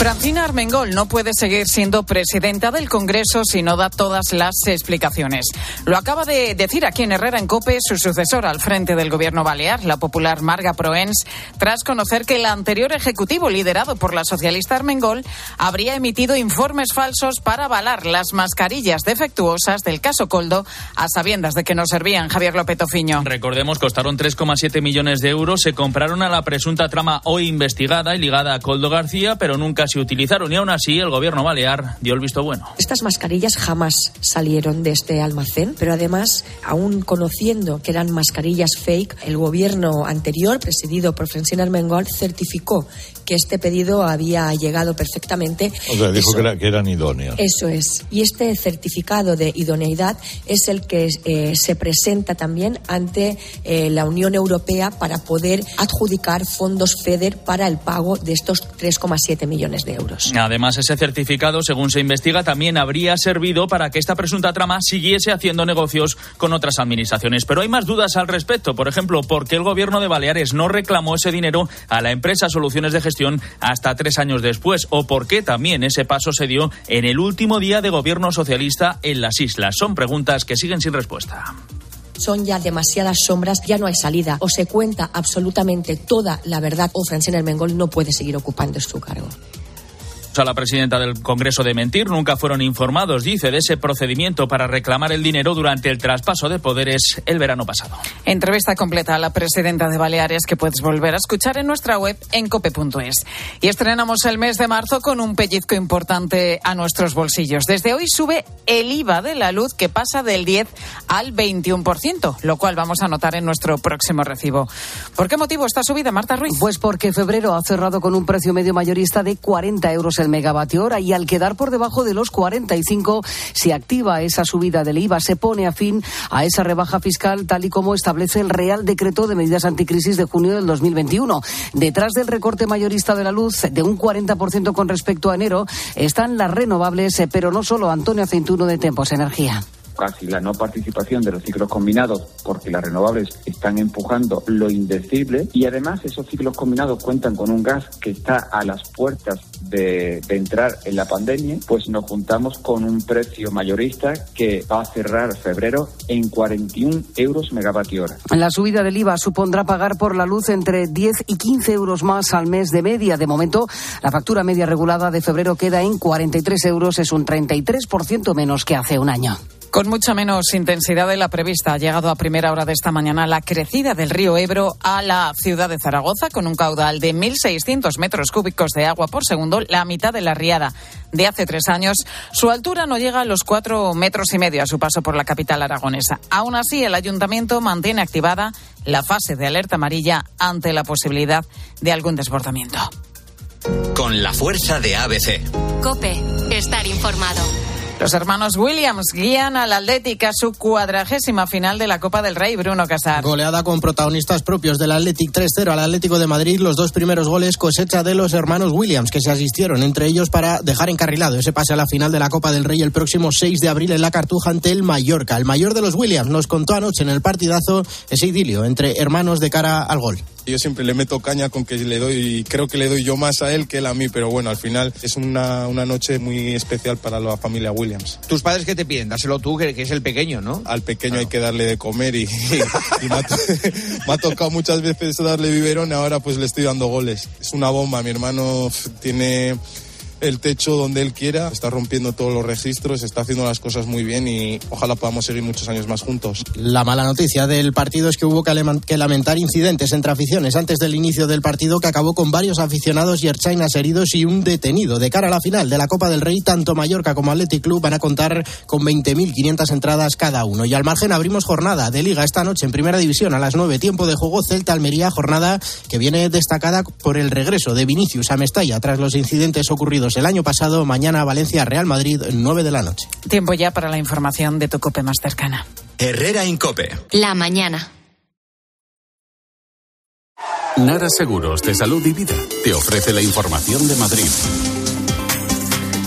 Francina Armengol no puede seguir siendo presidenta del Congreso si no da todas las explicaciones. Lo acaba de decir aquí en Herrera en Cope su sucesora al frente del gobierno balear, la popular Marga Proens, tras conocer que el anterior ejecutivo liderado por la socialista Armengol habría emitido informes falsos para avalar las mascarillas defectuosas del caso Coldo a sabiendas de que no servían. Javier López Ofiño. Recordemos, costaron 3,7 millones de euros, se compraron a la presunta trama hoy investigada y ligada a Coldo García, pero nunca se utilizaron y aún así el gobierno balear dio el visto bueno. Estas mascarillas jamás salieron de este almacén, pero además, aún conociendo que eran mascarillas fake, el gobierno anterior, presidido por Francina Armengol, certificó que este pedido había llegado perfectamente. O sea, dijo que, era, que, eran idóneas. Eso es. Y este certificado de idoneidad es el que eh, se presenta también ante eh, la Unión Europea para poder adjudicar fondos FEDER para el pago de estos 3,7 millones de euros. Además, ese certificado, según se investiga, también habría servido para que esta presunta trama siguiese haciendo negocios con otras administraciones. Pero hay más dudas al respecto. Por ejemplo, ¿por qué el gobierno de Baleares no reclamó ese dinero a la empresa Soluciones de Gestión hasta tres años después? ¿O por qué también ese paso se dio en el último día de gobierno socialista en las islas? Son preguntas que siguen sin respuesta son ya demasiadas sombras, ya no hay salida. O se cuenta absolutamente toda la verdad o Francina Hermengol no puede seguir ocupando su cargo a la presidenta del Congreso de mentir. Nunca fueron informados, dice, de ese procedimiento para reclamar el dinero durante el traspaso de poderes el verano pasado. Entrevista completa a la presidenta de Baleares que puedes volver a escuchar en nuestra web en cope.es. Y estrenamos el mes de marzo con un pellizco importante a nuestros bolsillos. Desde hoy sube el IVA de la luz que pasa del 10 al 21%, lo cual vamos a notar en nuestro próximo recibo. ¿Por qué motivo esta subida, Marta Ruiz? Pues porque febrero ha cerrado con un precio medio mayorista de 40 euros el megavatio hora y al quedar por debajo de los 45 se activa esa subida del IVA, se pone a fin a esa rebaja fiscal tal y como establece el Real Decreto de Medidas Anticrisis de junio del 2021. Detrás del recorte mayorista de la luz de un 40% con respecto a enero están las renovables, eh, pero no solo Antonio Aceintuno de Tempos Energía casi la no participación de los ciclos combinados porque las renovables están empujando lo indecible y además esos ciclos combinados cuentan con un gas que está a las puertas de, entrar en la pandemia, pues nos juntamos con un precio mayorista que va a cerrar febrero en 41 euros megavatio hora. La subida del IVA supondrá pagar por la luz entre 10 y 15 euros más al mes de media. De momento, la factura media regulada de febrero queda en 43 euros, es un 33% menos que hace un año. Con mucha menos intensidad de la prevista ha llegado a primera hora de esta mañana la crecida del río Ebro a la ciudad de Zaragoza con un caudal de 1.600 metros cúbicos de agua por segundo, la mitad de la riada de hace tres años. Su altura no llega a los cuatro metros y medio a su paso por la capital aragonesa. Aún así, el ayuntamiento mantiene activada la fase de alerta amarilla ante la posibilidad de algún desbordamiento. Con la fuerza de ABC. Cope, estar informado. Los hermanos Williams guían al Atlético a su cuadragésima final de la Copa del Rey, Bruno Casar. Goleada con protagonistas propios del Athletic 3-0 al Atlético de Madrid. Los dos primeros goles cosecha de los hermanos Williams, que se asistieron entre ellos para dejar encarrilado ese pase a la final de la Copa del Rey el próximo 6 de abril en la Cartuja ante el Mallorca. El mayor de los Williams nos contó anoche en el partidazo ese idilio entre hermanos de cara al gol. Yo siempre le meto caña con que le doy, creo que le doy yo más a él que él a mí, pero bueno, al final es una, una noche muy especial para la familia Williams. ¿Tus padres qué te piden? Dáselo tú, que, que es el pequeño, ¿no? Al pequeño hay que darle de comer y, y, me, ha me, ha tocado muchas veces darle biberón y ahora pues le estoy dando goles. Es una bomba, mi hermano tiene el techo donde él quiera, está rompiendo todos los registros, está haciendo las cosas muy bien y ojalá podamos seguir muchos años más juntos. La mala noticia del partido es que hubo que lamentar incidentes entre aficiones antes del inicio del partido que acabó con varios aficionados y archainas heridos y un detenido. De cara a la final de la Copa del Rey, tanto Mallorca como Athletic Club van a contar con 20.500 entradas cada uno. Y al margen abrimos jornada de liga esta noche en Primera División a las 9, tiempo de juego Celta-Almería, jornada que viene destacada por el regreso de Vinicius a Mestalla tras los incidentes ocurridos el año pasado. Mañana Valencia, Real Madrid, 9 de la noche. Tiempo ya para la información de tu COPE más cercana. Herrera Incope. La mañana. Nara Seguros de Salud y Vida te ofrece la información de Madrid.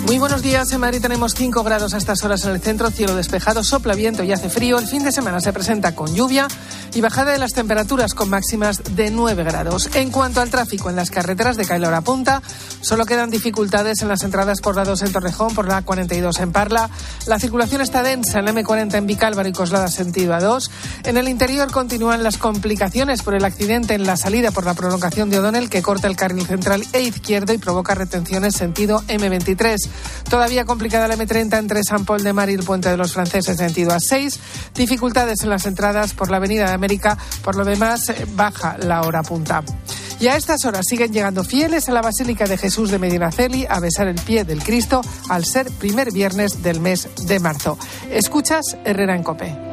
Muy buenos días. En Madrid tenemos 5 grados a estas horas en el centro, cielo despejado, sopla viento y hace frío. El fin de semana se presenta con lluvia y bajada de las temperaturas con máximas de 9 grados. En cuanto al tráfico en las carreteras de Cailor a Punta, solo quedan dificultades en las entradas por la 2 en Torrejón, por la 42 en Parla. La circulación está densa en la M40 en Vicálvaro y Coslada sentido A2. En el interior continúan las complicaciones por el accidente en la salida por la prolongación de O'Donnell que corta el carril central e izquierdo y provoca retenciones sentido M23. Todavía complicada la M30 entre San Paul de Mar y el Puente de los Franceses sentido A6. Dificultades en las entradas por la Avenida de América. Por lo demás, eh, baja la hora punta. Y a estas horas siguen llegando fieles a la Basílica de Jesús de Medinaceli a besar el pie del Cristo al ser primer viernes del mes de marzo. Escuchas Herrera en Cope.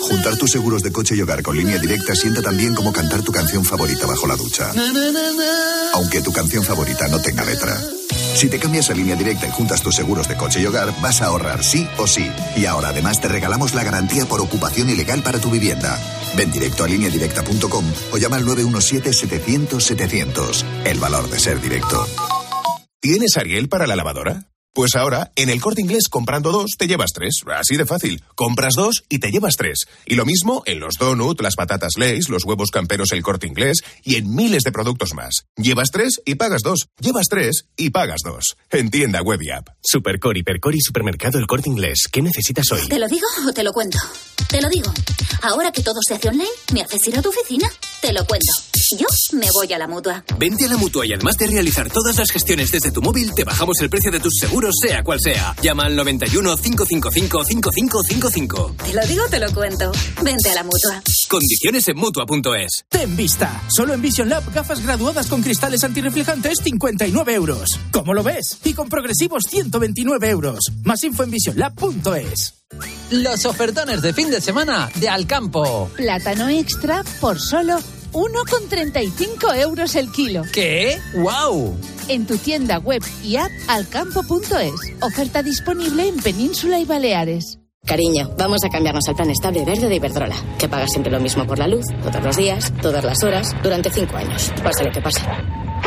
Juntar tus seguros de coche y hogar con línea directa sienta tan bien como cantar tu canción favorita bajo la ducha. Aunque tu canción favorita no tenga letra. Si te cambias a línea directa y juntas tus seguros de coche y hogar, vas a ahorrar sí o sí. Y ahora además te regalamos la garantía por ocupación ilegal para tu vivienda. Ven directo a lineadirecta.com o llama al 917-700-700. El valor de ser directo. ¿Tienes Ariel para la lavadora? Pues ahora, en el corte inglés, comprando dos, te llevas tres. Así de fácil. Compras dos y te llevas tres. Y lo mismo en los donuts, las patatas Lays, los huevos camperos el corte inglés y en miles de productos más. Llevas tres y pagas dos. Llevas tres y pagas dos. En tienda web y app. Supercore, Hipercore y Supermercado El Corte Inglés. ¿Qué necesitas hoy? ¿Te lo digo o te lo cuento? Te lo digo. Ahora que todo se hace online, ¿me haces ir a tu oficina? Te lo cuento. Yo me voy a la mutua. Vente a la mutua y además de realizar todas las gestiones desde tu móvil, te bajamos el precio de tus seguros, sea cual sea. Llama al 91 555 5555. Te lo digo, te lo cuento. Vente a la mutua. Condiciones en mutua.es. Ten vista. Solo en Vision Lab, gafas graduadas con cristales antirreflejantes, 59 euros. ¿Cómo lo ves? Y con progresivos, 129 euros. Más info en visionlab.es. Los ofertones de fin de semana de Alcampo. Plátano extra por solo 1,35 euros el kilo. ¿Qué? ¡Wow! En tu tienda web y app alcampo.es. Oferta disponible en Península y Baleares. Cariño, vamos a cambiarnos al plan estable verde de Iberdrola, que paga siempre lo mismo por la luz, todos los días, todas las horas, durante cinco años, pase lo que pase.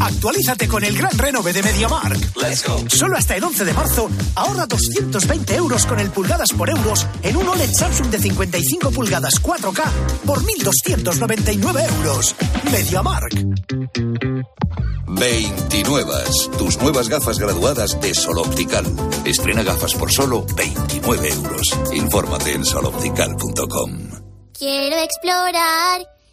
Actualízate con el gran renove de MediaMark. Let's go. Solo hasta el 11 de marzo ahorra 220 euros con el pulgadas por euros en un OLED Samsung de 55 pulgadas 4K por 1.299 euros. MediaMark. 29. Tus nuevas gafas graduadas de Sol Optical. Estrena gafas por solo 29 euros. Infórmate en soloptical.com. Quiero explorar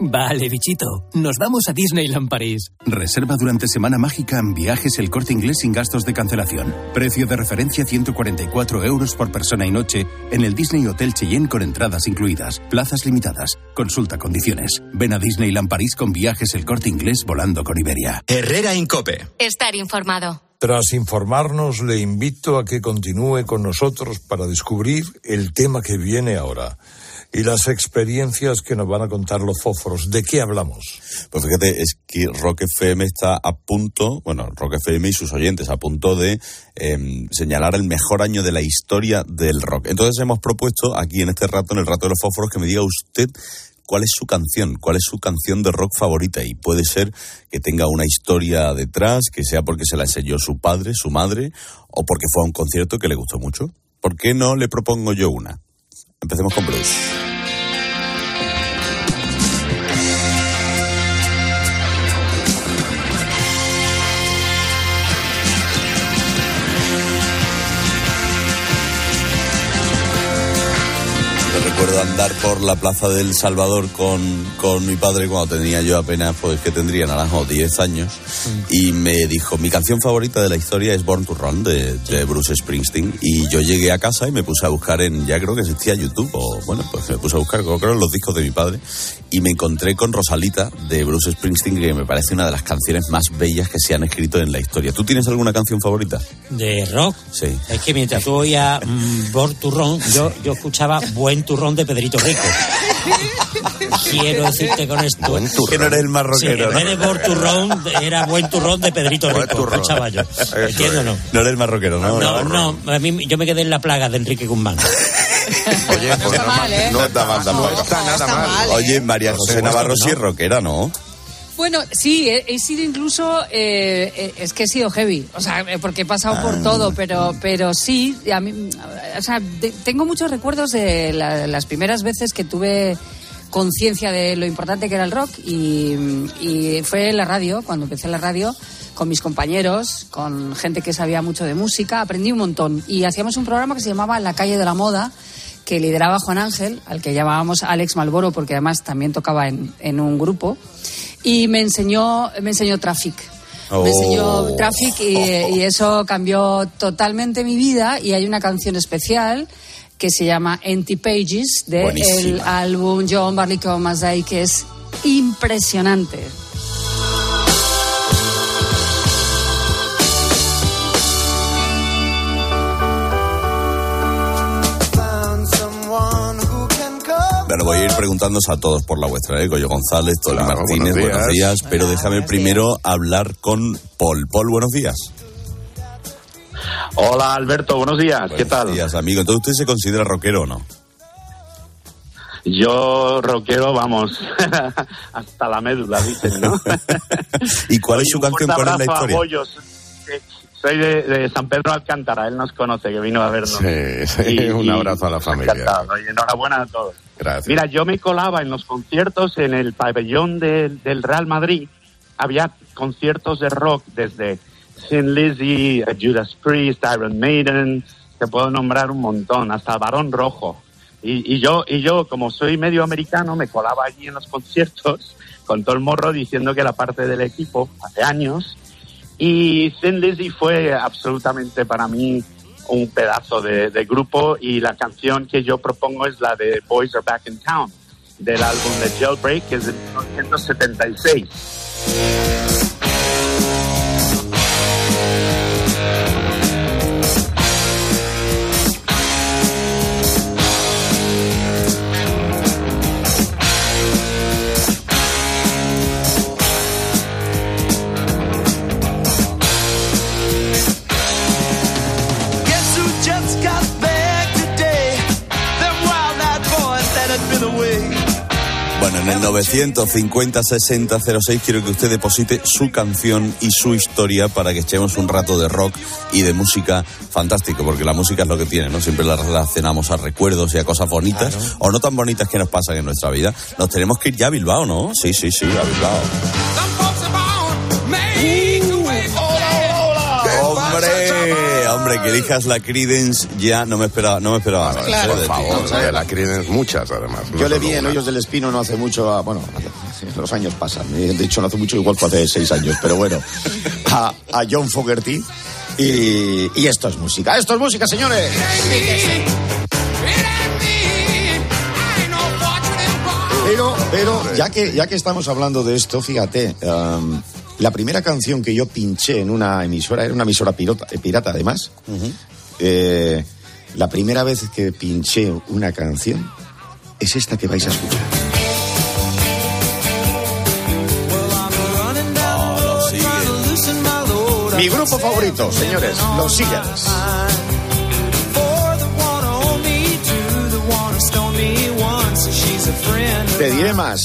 Vale, bichito. Nos vamos a Disneyland París. Reserva durante Semana Mágica en viajes el corte inglés sin gastos de cancelación. Precio de referencia 144 euros por persona y noche en el Disney Hotel Cheyenne con entradas incluidas. Plazas limitadas. Consulta condiciones. Ven a Disneyland París con viajes el corte inglés volando con Iberia. Herrera Incope. Estar informado. Tras informarnos, le invito a que continúe con nosotros para descubrir el tema que viene ahora y las experiencias que nos van a contar los fósforos. ¿De qué hablamos? Pues fíjate, es que Rock FM está a punto, bueno, Rock FM y sus oyentes, a punto de eh, señalar el mejor año de la historia del rock. Entonces hemos propuesto aquí en este rato, en el rato de los fósforos, que me diga usted cuál es su canción, cuál es su canción de rock favorita y puede ser que tenga una historia detrás, que sea porque se la enseñó su padre, su madre o porque fue a un concierto que le gustó mucho. ¿Por qué no le propongo yo una? Empecemos con Bruce. Recuerdo andar por la plaza del Salvador con, con mi padre cuando tenía yo apenas, pues que tendría naranjo 10 años, y me dijo, mi canción favorita de la historia es Born to Run de, de, Bruce Springsteen, y yo llegué a casa y me puse a buscar en, ya creo que existía YouTube, o bueno, pues me puse a buscar, creo, los discos de mi padre, y me encontré con Rosalita de Bruce Springsteen, que me parece una de las canciones más bellas que se han escrito en la historia. ¿Tú tienes alguna canción favorita? ¿De rock? Sí. Es que mientras tú oías mm, Born to Run, yo, yo escuchaba Buen Turrón de Pedrito Rico. Quiero decirte con esto. Que no eres el más rockero. Sí, en vez de Buen Turrón, era Buen Turrón de Pedrito Rico. Escuchaba yo. ¿Entiendes o no? No eres el más rockero, ¿no? No, no, a mí, yo me quedé en la plaga de Enrique Guzmán. Oye, pues no está mal, ¿eh? No está mal. No está nada mal. Oye, María José Navarro sí es rockera, ¿no? Bueno, sí, he, he sido incluso, eh, eh, es que he sido heavy, o sea, eh, porque he pasado por todo, pero, pero sí, a mí, o sea, de- tengo muchos recuerdos de la- las primeras veces que tuve conciencia de lo importante que era el rock y, y fue la radio, cuando empecé la radio, con mis compañeros, con gente que sabía mucho de música, aprendí un montón. Y hacíamos un programa que se llamaba La calle de la moda que lideraba Juan Ángel, al que llamábamos Alex Malboro, porque además también tocaba en, en un grupo, y me enseñó, me enseñó Traffic. Oh. Me enseñó Traffic y, y eso cambió totalmente mi vida y hay una canción especial que se llama Empty Pages del Buenísima. álbum John Barleycorn Mazday que es impresionante. Bueno, voy a ir preguntándoos a todos por la vuestra, ¿eh? Goyo González, Tony Martínez, buenos buenos días. Pero déjame primero hablar con Paul. Paul, buenos días. Hola Alberto, buenos días, ¿qué tal? Buenos días, amigo. Entonces, ¿usted se considera rockero o no? Yo rockero, vamos, hasta la médula, dicen, ¿no? ¿Y cuál es su un canción? ¿Cuál es la historia? Soy de, de San Pedro Alcántara, él nos conoce, que vino a vernos. Sí, sí, un abrazo a la familia. Oye, enhorabuena a todos. Gracias. Mira, yo me colaba en los conciertos en el pabellón del- del Real Madrid. Había conciertos de rock desde Sin Lizzy, Judas Priest, Iron Maiden, te puedo nombrar un montón, hasta Barón Rojo. Y, y yo, y yo, como soy medio americano, me colaba allí en los conciertos con todo el morro diciendo que era parte del equipo hace años. Y Thin Lizzy fue absolutamente para mí un pedazo de, de grupo y la canción que yo propongo es la de Boys Are Back in Town del álbum de Jailbreak que es de 1976. 950 60 06. Quiero que usted deposite su canción y su historia para que echemos un rato de rock y de música fantástico, porque la música es lo que tiene, ¿no? Siempre la relacionamos a recuerdos y a cosas bonitas o no tan bonitas que nos pasan en nuestra vida. Nos tenemos que ir ya a Bilbao, ¿no? Sí, sí, sí, a Bilbao. ¡Hombre! Que elijas la Credence ya no me esperaba, no me esperaba. Claro, de por favor, la Creedence muchas además. no Yo le vi en. Hoyos del Espino no hace mucho, a- bueno, hace- los años pasan, eh, de hecho no hace mucho, igual fue hace seis años, pero bueno, a, a John Fogerty y, y esto es música, esto es música, señores. Pero, pero ya que, ya que estamos hablando de esto, fíjate, um, la primera canción que yo pinché en una emisora, era una emisora pirata, eh, pirata además, eh, la primera vez que pinché una canción es esta que vais a escuchar. Mi grupo favorito, señores, los Seagulls. Te diré más,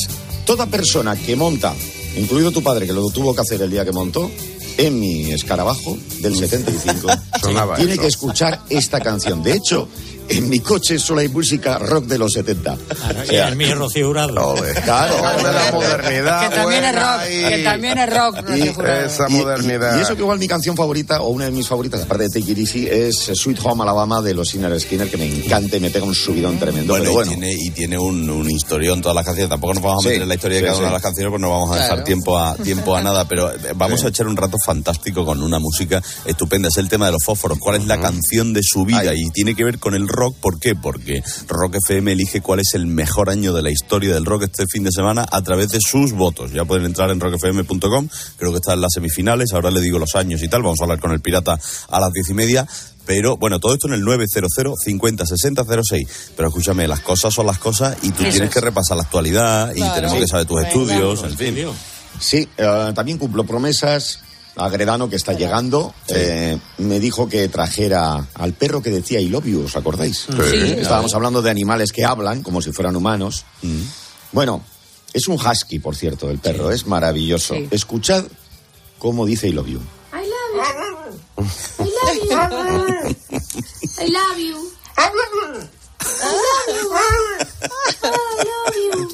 toda persona que monta, incluido tu padre que lo tuvo que hacer el día que montó, en mi escarabajo del 75 Sonaba tiene eso. que escuchar esta canción. De hecho, en mi coche solo hay música rock de los 70. O Y sea, el mío Rocío Jurado. Claro, de la modernidad. Que también es rock, ahí. que también es rock. Y- Rocío. Esa y- modernidad. Y, eso que igual mi canción favorita, o una de mis favoritas, aparte de Take It Easy, es Sweet Home Alabama de los Inner Skinner, que me encanta y me pega un subidón tremendo. Bueno, pero y bueno, tiene, y tiene un, un historión todas las canciones. Tampoco nos vamos a Sí, meter en la historia de sí, cada una sí. de las canciones, pues no vamos a dejar Claro. tiempo a tiempo a nada. Pero eh, vamos a echar un rato fantástico con una música estupenda. Es el tema de los fósforos. ¿Cuál es la canción de su vida? Y tiene que ver con el rock. ¿Por qué? Porque Rock FM elige cuál es el mejor año de la historia del rock este fin de semana a través de sus votos. Ya pueden entrar en rockfm.com. Creo que está en las semifinales. Ahora le digo los años y tal. Vamos a hablar con el pirata a las diez y media. Pero bueno, todo esto en el 900 50 60 06. Pero escúchame, las cosas son las cosas y tú Eso tienes es. que repasar la actualidad y Claro. tenemos que saber tus Venga. estudios, en fin. Sí, eh, también cumplo promesas. Agredano, que está llegando, eh, me dijo que trajera al perro que decía I love you, ¿os acordáis? Sí. Estábamos hablando de animales que hablan como si fueran humanos. Bueno, es un husky, por cierto, el perro, es maravilloso. Sí. Escuchad cómo dice I love you. I love you. I love you. I love you.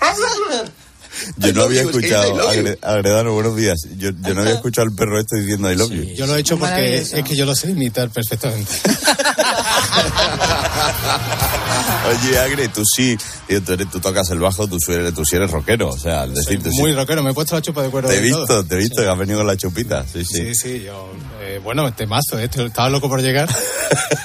I love you. Yo no había sí, escuchado. Agre- Agredano, buenos días. Yo, yo no había escuchado al perro este diciendo I love you. Yo lo he hecho porque es que yo lo sé imitar perfectamente. Oye, Agre, tú sí, tío, tú, eres- tú tocas el bajo, tú, sí eres, tú sí eres rockero. O sea, al decirte sí. Muy rockero, me he puesto la chupa de cuero. Te he de todo. visto, te he visto que has venido con la chupita. Sí, sí. Sí, sí, yo. eh, bueno, temazo, eh, estaba loco por llegar.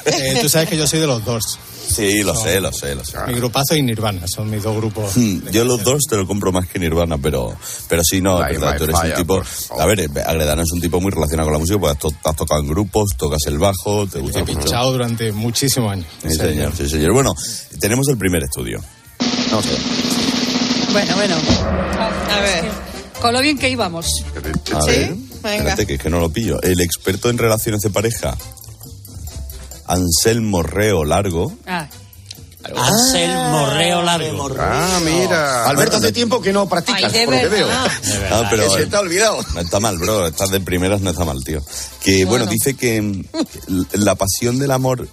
Eh, tú sabes que yo soy de los dos. Sí, lo sé, lo sé, lo sé. Mi grupazo y Nirvana son mis dos grupos. Hmm, Yo los dos te lo compro más que Nirvana, pero, pero sí, no, es verdad, tú eres un tipo... A ver, eh, Agredano es un tipo muy relacionado con la música, porque has, to- has tocado en grupos, tocas el bajo, te gusta He mucho. pinchado durante muchísimos años. Sí, señor, sí, señor. Bueno, tenemos el primer estudio. Vamos a ver. Bueno, bueno. A ver. Con lo bien que íbamos. A ver, espérate que es que no lo pillo. El experto en relaciones de pareja, Anselmo Reo Largo, Ah, Anselmo Reo Largo. Ah, mira. Alberto, hace tiempo que no practicas, Ay, por lo que veo. Ah, pero Que se te ha olvidado. No está mal, bro. Estás de primeras, no está mal, tío. Que bueno, Bueno. dice que mm, la pasión del amor.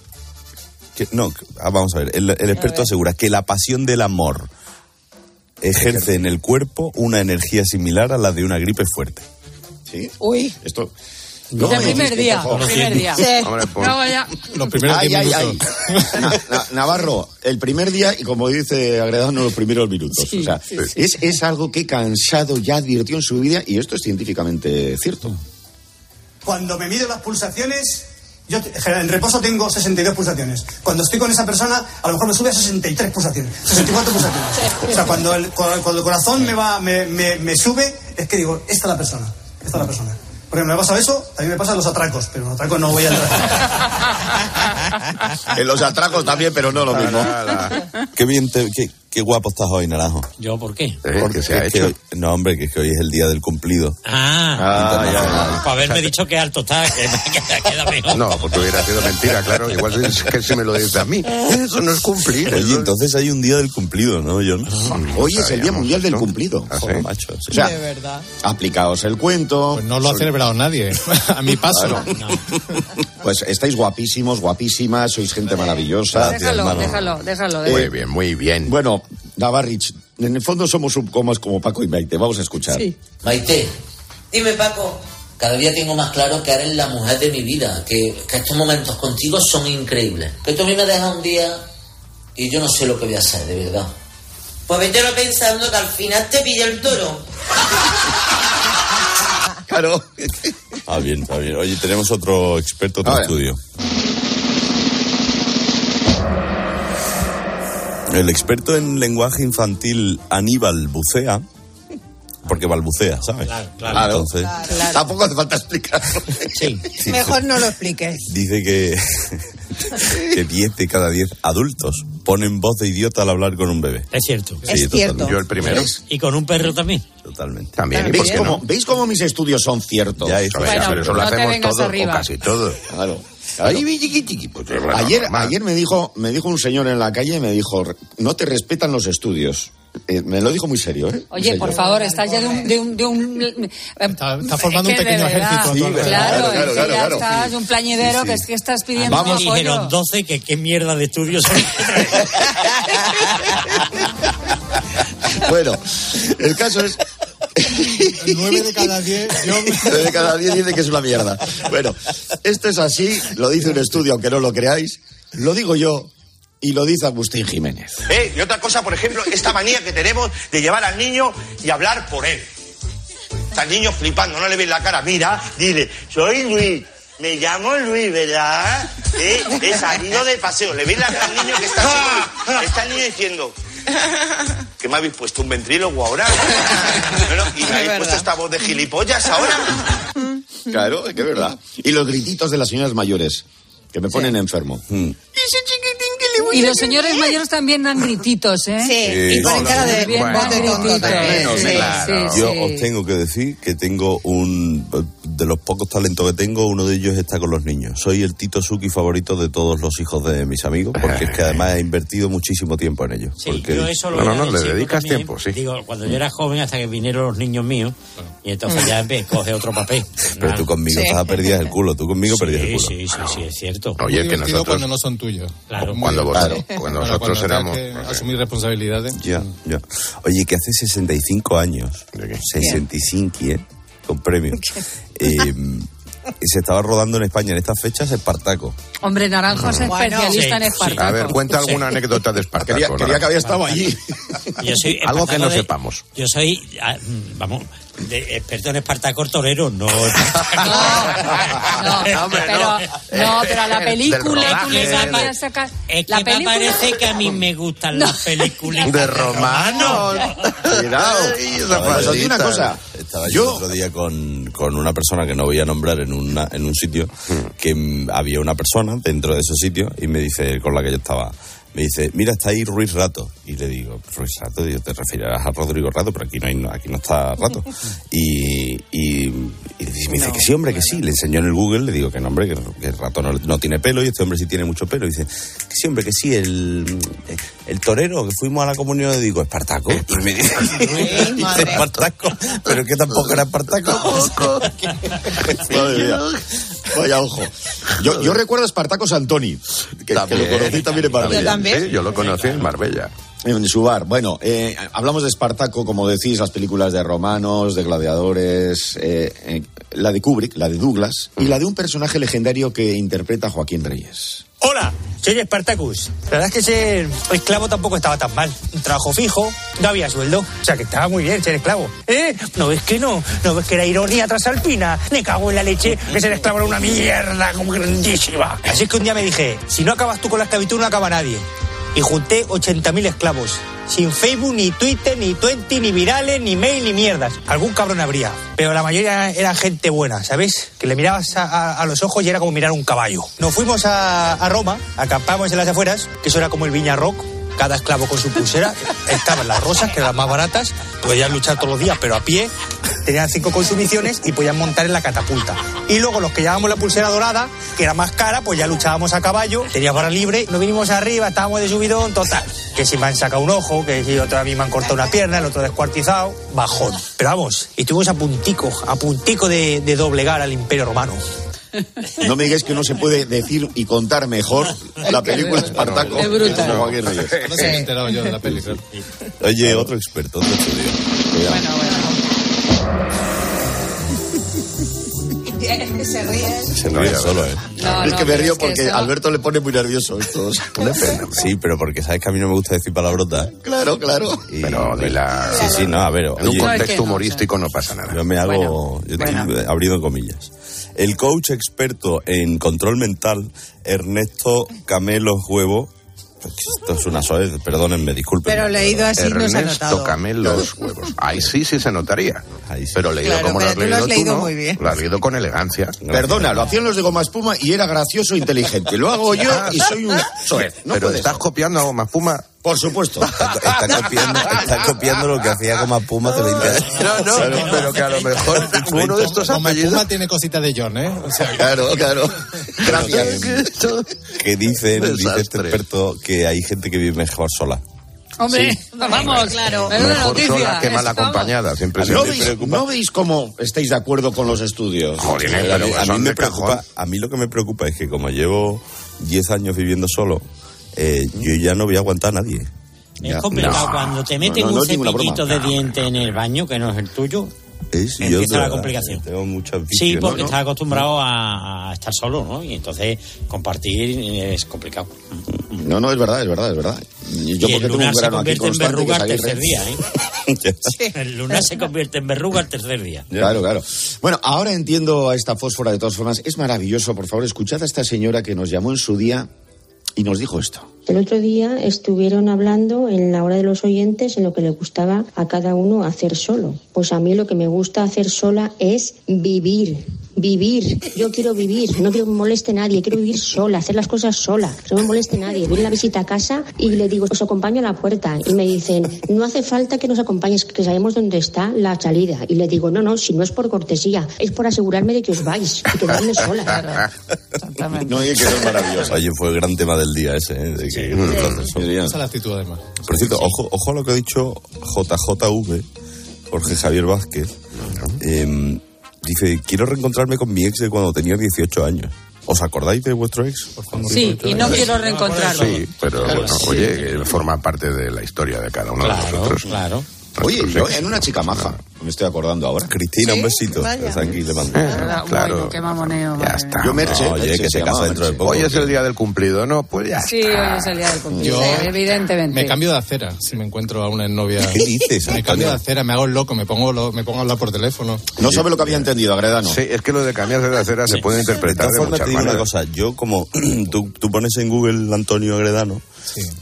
Que, no, ah, vamos a ver. El, el experto asegura que la pasión del amor ejerce en el cuerpo una energía similar a la de una gripe fuerte. ¿Sí? Uy. Esto. No, el primer día. favor. primer día. Sí. Hombre, por- Luego ya. Los primeros Ay, 10 ay, ay. minutos. Na- Na- Navarro, el primer día y como dice Agredano, los primeros minutos. Sí, o sea, sí, sí. Es, es algo que cansado ya advirtió en su vida y esto es científicamente cierto. Cuando me mido las pulsaciones, yo en reposo tengo 62 pulsaciones. Cuando estoy con esa persona, a lo mejor me sube a 63 pulsaciones, 64 pulsaciones. O sea, cuando el, cuando el corazón me va, me, me- me sube, es que digo, esta es la persona, esta es la persona. Porque me ha pasado eso, también me pasan los atracos, pero los atracos no voy a entrar. En los atracos también, pero no lo mismo. Qué bien, te- qué, qué guapo estás hoy, Naranjo. ¿Yo por qué? Eh, Porque que se ha hecho. hoy- no, hombre, que es que hoy es el día del cumplido. Ah, Ah, ya, para haberme dicho que alto está, que me queda, mejor. No, porque hubiera sido mentira, claro. Igual es que si me lo dice a mí. Eso no es cumplir. Oye, entonces hay un día del cumplido, ¿no, John? Hoy es el Día Mundial del. Cumplido. Ah, sí. Joder, macho. sí. O sea, de verdad. aplicaos el cuento. Pues no lo ha celebrado nadie. A mi paso. Claro. Pues estáis guapísimos, guapísimas, sois gente maravillosa. Déjalo, hermano. déjalo, déjalo. Muy déjalo. bien, muy bien. Bueno, Navarrich, en el fondo somos un comas como Paco y Maite. Vamos a escuchar. Sí. Maite, dime Paco, cada día tengo más claro que eres la mujer de mi vida, que, que estos momentos contigo son increíbles. Que tú a mí me dejas un día y yo no sé lo que voy a hacer, de verdad. Pues vete pensando que al final te pilla el toro. Claro. Ah, bien, está bien. Oye, tenemos otro experto, ver. estudio. El experto en lenguaje infantil Aníbal Bucea, porque balbucea, ¿sabes? Claro, claro. Entonces, Claro. Tampoco hace falta explicarlo. Sí. Mejor no lo expliques. dice que, que 10 de cada 10 adultos ponen voz de idiota al hablar con un bebé. Es cierto. Es cierto. Yo el primero. Y con un perro también. Totalmente. También. ¿y ¿Veis cómo, no? ¿Veis cómo mis estudios son ciertos? Ya, eso A ver, es. Bueno, pero eso lo no te hacemos vengas todo arriba. o casi todo. Claro. Claro. Ay, chiqui, chiqui, pues, Ayer, ayer me dijo, me dijo un señor en la calle, me dijo, no te respetan los estudios. Eh, me lo dijo muy serio, ¿eh? Oye, serio. por favor, estás ya de un... De un, de un Está, está formando es que un pequeño ejército. Sí. Claro, Claro, es que claro, ya claro. estás un plañidero Sí, sí. que es que estás pidiendo me apoyo. dijeron 12 que qué mierda de estudios son. Bueno, el caso es... Nueve de cada diez. Yo... Nueve de cada diez dice que es una mierda. Bueno, esto es así, lo dice un estudio, aunque no lo creáis, lo digo yo y lo dice Agustín Jiménez. ¿Eh? Y otra cosa, por ejemplo, esta manía que tenemos de llevar al niño y hablar por él. Está el niño flipando, no le ves la cara. Mira, dile, soy Luis. Me llamo Luis, ¿verdad? ¿Eh? He salido de paseo. Le ves la cara al niño que está así, Está el niño diciendo... ¿Que me habéis puesto un ventrílogo ahora? Bueno, ¿Y me habéis puesto esta voz de gilipollas ahora? Claro, es que es verdad. Y los grititos de las señoras mayores, que me ponen enfermo. Mm. Y los señores mayores también dan grititos, ¿eh? Sí, y ponen cara de bien, dan grititos. Menos, Sí, claro. sí, Yo sí. os tengo que decir que tengo un. De los pocos talentos que tengo, uno de ellos está con los niños. Soy el Tito Suki favorito de todos los hijos de mis amigos, porque es que además he invertido muchísimo tiempo en ellos. Sí, porque... yo eso lo era de chico también. Digo, cuando yo era joven, hasta que vinieron los niños míos, y entonces ya ve, coge otro papel. Pero tú conmigo Sí. estás perdías el culo, tú conmigo perdías el Sí, culo. sí, sí, sí, es cierto. Oye, que nosotros... cuando no son tuyos. Claro. Cuando, vos- Claro. cuando nosotros cuando éramos... asumir responsabilidades. Ya, ya. Oye, que hace 65 años, 65, ¿eh? Con premio. Eh, se estaba rodando en España en estas fechas Espartaco. Hombre, Naranjo es Bueno. especialista Sí, en sí. Espartaco. A ver, cuenta Sí. alguna anécdota de Espartaco. Quería, quería que había estado allí. Yo soy Algo que no de- sepamos. Yo soy, ah, mm, vamos, de- experto en Espartaco torero, no. No, pero, no, pero la película tú le sacas- sacas- Es que la me película parece que a mí me gustan las películas De romanos. Cuidado. Una yo- cosa. Estaba yo, Yo- el otro día con, con una persona que no voy a nombrar en, una, en un sitio, que mm, había una persona dentro de ese sitio y me dice, con la que yo estaba, me dice, mira, está ahí Ruiz Rato. Y le digo, Ruiz Rato, digo, te refieres a Rodrigo Rato, pero aquí no, hay, aquí no está Rato. Y, y, y dice, me dice que sí, hombre, que sí. Le enseñó en el Google, le digo que no, hombre, que, que el Rato no, no tiene pelo y este hombre sí tiene mucho pelo. Y dice, que sí, hombre, que sí, el, el torero, que fuimos a la comunión, y digo, Espartaco. Y me dice, dice Espartaco, pero que tampoco era Espartaco. Vaya ojo. Yo, yo recuerdo a Espartaco Santoni, que, que lo conocí también en Marbella. Sí, yo lo conocí en Marbella. En su bar. Bueno, eh, hablamos de Espartaco, como decís, las películas de romanos, de gladiadores, eh, eh, la de Kubrick, la de Douglas, y la de un personaje legendario que interpreta Joaquín Reyes. Hola, soy Spartacus. La verdad es que ser esclavo tampoco estaba tan mal. Un trabajo fijo, no había sueldo. O sea que estaba muy bien ser esclavo. ¿Eh? ¿No ves que no? ¿No ves que era ironía trasalpina? Me cago en la leche que ser esclavo era una mierda grandísima. Así es que un día me dije, si no acabas tú con la esclavitud no acaba nadie. Y junté 80.000 esclavos. Sin Facebook, ni Twitter, ni Twenty, ni virales, ni mail, ni mierdas. Algún cabrón habría. Pero la mayoría era gente buena, ¿sabes? Que le mirabas a los ojos y era como mirar un caballo. Nos fuimos a, a Roma, acampamos en las afueras, que eso era como el Viña Rock. Cada esclavo con su pulsera. Estaban las rosas, que eran las más baratas. Podían luchar todos los días, pero a pie. Tenían cinco consumiciones y podían montar en la catapulta. Y luego los que llevábamos la pulsera dorada, que era más cara, pues ya luchábamos a caballo. Teníamos barra libre. Nos vinimos arriba, estábamos de subidón, total. Que si me han sacado un ojo, que si otra a mí me han cortado una pierna, el otro descuartizado. Bajón. Pero vamos, y estuvimos a puntico, a puntico de, de doblegar al imperio romano. No me digáis que no se puede decir y contar mejor la película Espartaco. Es brutal. de. No se me he enterado yo de la peli, claro. Oye, otro experto, otro estudio. Se ríe. Se ríe solo, ¿eh? No, es no, que me río porque eso- Alberto le pone muy nervioso esto. Sí, pero porque sabes que a mí no me gusta decir palabrotas. Claro, claro. Pero de la... Sí, sí, no, a ver. En un oye, contexto no, humorístico no pasa nada. Yo me hago, yo estoy bueno. abriendo comillas. El coach experto en control mental, Ernesto Camelo Huevo, pues esto es una soez, perdónenme, disculpen. Pero leído así no se ha Ernesto notado. Camel los huevos. Ahí sí, sí se notaría. Pero leído Claro, como lo pero has tú lo leído has leído ¿no? muy bien. Lo has leído con elegancia. Perdona, lo hacían los de Goma Espuma y era gracioso e inteligente. Lo hago yo y soy un soez. No pero puede estás copiando a Goma Puma. Por supuesto. Está, está copiando, está copiando lo que hacía como Puma hace 20 años. No, no, pero que a lo mejor uno de estos Como apellidos... Puma tiene cosita de John, ¿eh? O sea, Claro, claro. Gracias. Que dicen, dice este experto, que hay gente que vive mejor sola. Hombre, vamos, claro. Es una Mejor noticia. sola que mal acompañada, siempre se ¿No veis, preocupa. ¿No veis cómo estáis de acuerdo con los estudios? Joder, A pero mí, a mí son me preocupa, a mí lo que me preocupa es que como llevo 10 años viviendo solo, eh, yo ya no voy a aguantar a nadie. Es complicado cuando te meten no, no un cepillito de diente en el baño, que no es el tuyo. Es, yo, Empieza la verdad, complicación. Tengo muchas Sí, porque ¿no? estás acostumbrado a, a estar solo, ¿no? Y entonces compartir es complicado. No, no, es verdad, es verdad, es verdad. Yo y el un lunar se convierte en verruga al tercer día, ¿eh? El lunar se convierte en verruga al tercer día. Claro, claro. Bueno, ahora entiendo a esta fósfora de todas formas. Es maravilloso, por favor, escuchad a esta señora que nos llamó en su día y nos dijo esto. El otro día estuvieron hablando en la hora de los oyentes en lo que le gustaba a cada uno hacer solo. Pues a mí lo que me gusta hacer sola es vivir. Vivir. Yo quiero vivir. No quiero que me moleste nadie. Quiero vivir sola, hacer las cosas sola. Que no me moleste nadie. Viene la visita a casa y le digo, os acompaño a la puerta. Y me dicen, no hace falta que nos acompañes, que sabemos dónde está la salida. Y le digo, no, no, si no es por cortesía, es por asegurarme de que os vais y quedarme sola. No, que es maravilloso. Oye, fue el gran tema del día ese, ¿eh? Que no solo. Esa es la actitud, además. Por cierto, ojo, ojo a lo que ha dicho JJV, Jorge Javier Vázquez. Eh, dice, quiero reencontrarme con mi ex de cuando tenía 18 años. ¿Os acordáis de vuestro ex? Sí, y no quiero reencontrarlo. Sí, pero bueno, oye, eh, forma parte de la historia de cada uno de nosotros. Claro. Oye, yo en una chica maja, me estoy acordando ahora. Cristina, un besito. Desde aquí le mando. Verdad, Claro. bueno, qué mamoneo. Ya está. Yo Merche, No, oye, Merche que se se casa dentro de poco. Hoy es el día del cumplido, ¿no? Pues ya Sí, hoy es el día del cumpleaños. Yo evidentemente. Me cambio de acera si me encuentro a una novia. ¿Qué dices, Me cambio de acera, me hago el loco, me pongo, lo- me pongo a hablar por teléfono. No sabe lo que había entendido, Agredano. Sí, es que lo de cambiarse de acera se puede De interpretar de formas, muchas te digo una cosa. Yo, como tú, tú pones en Google Antonio Agredano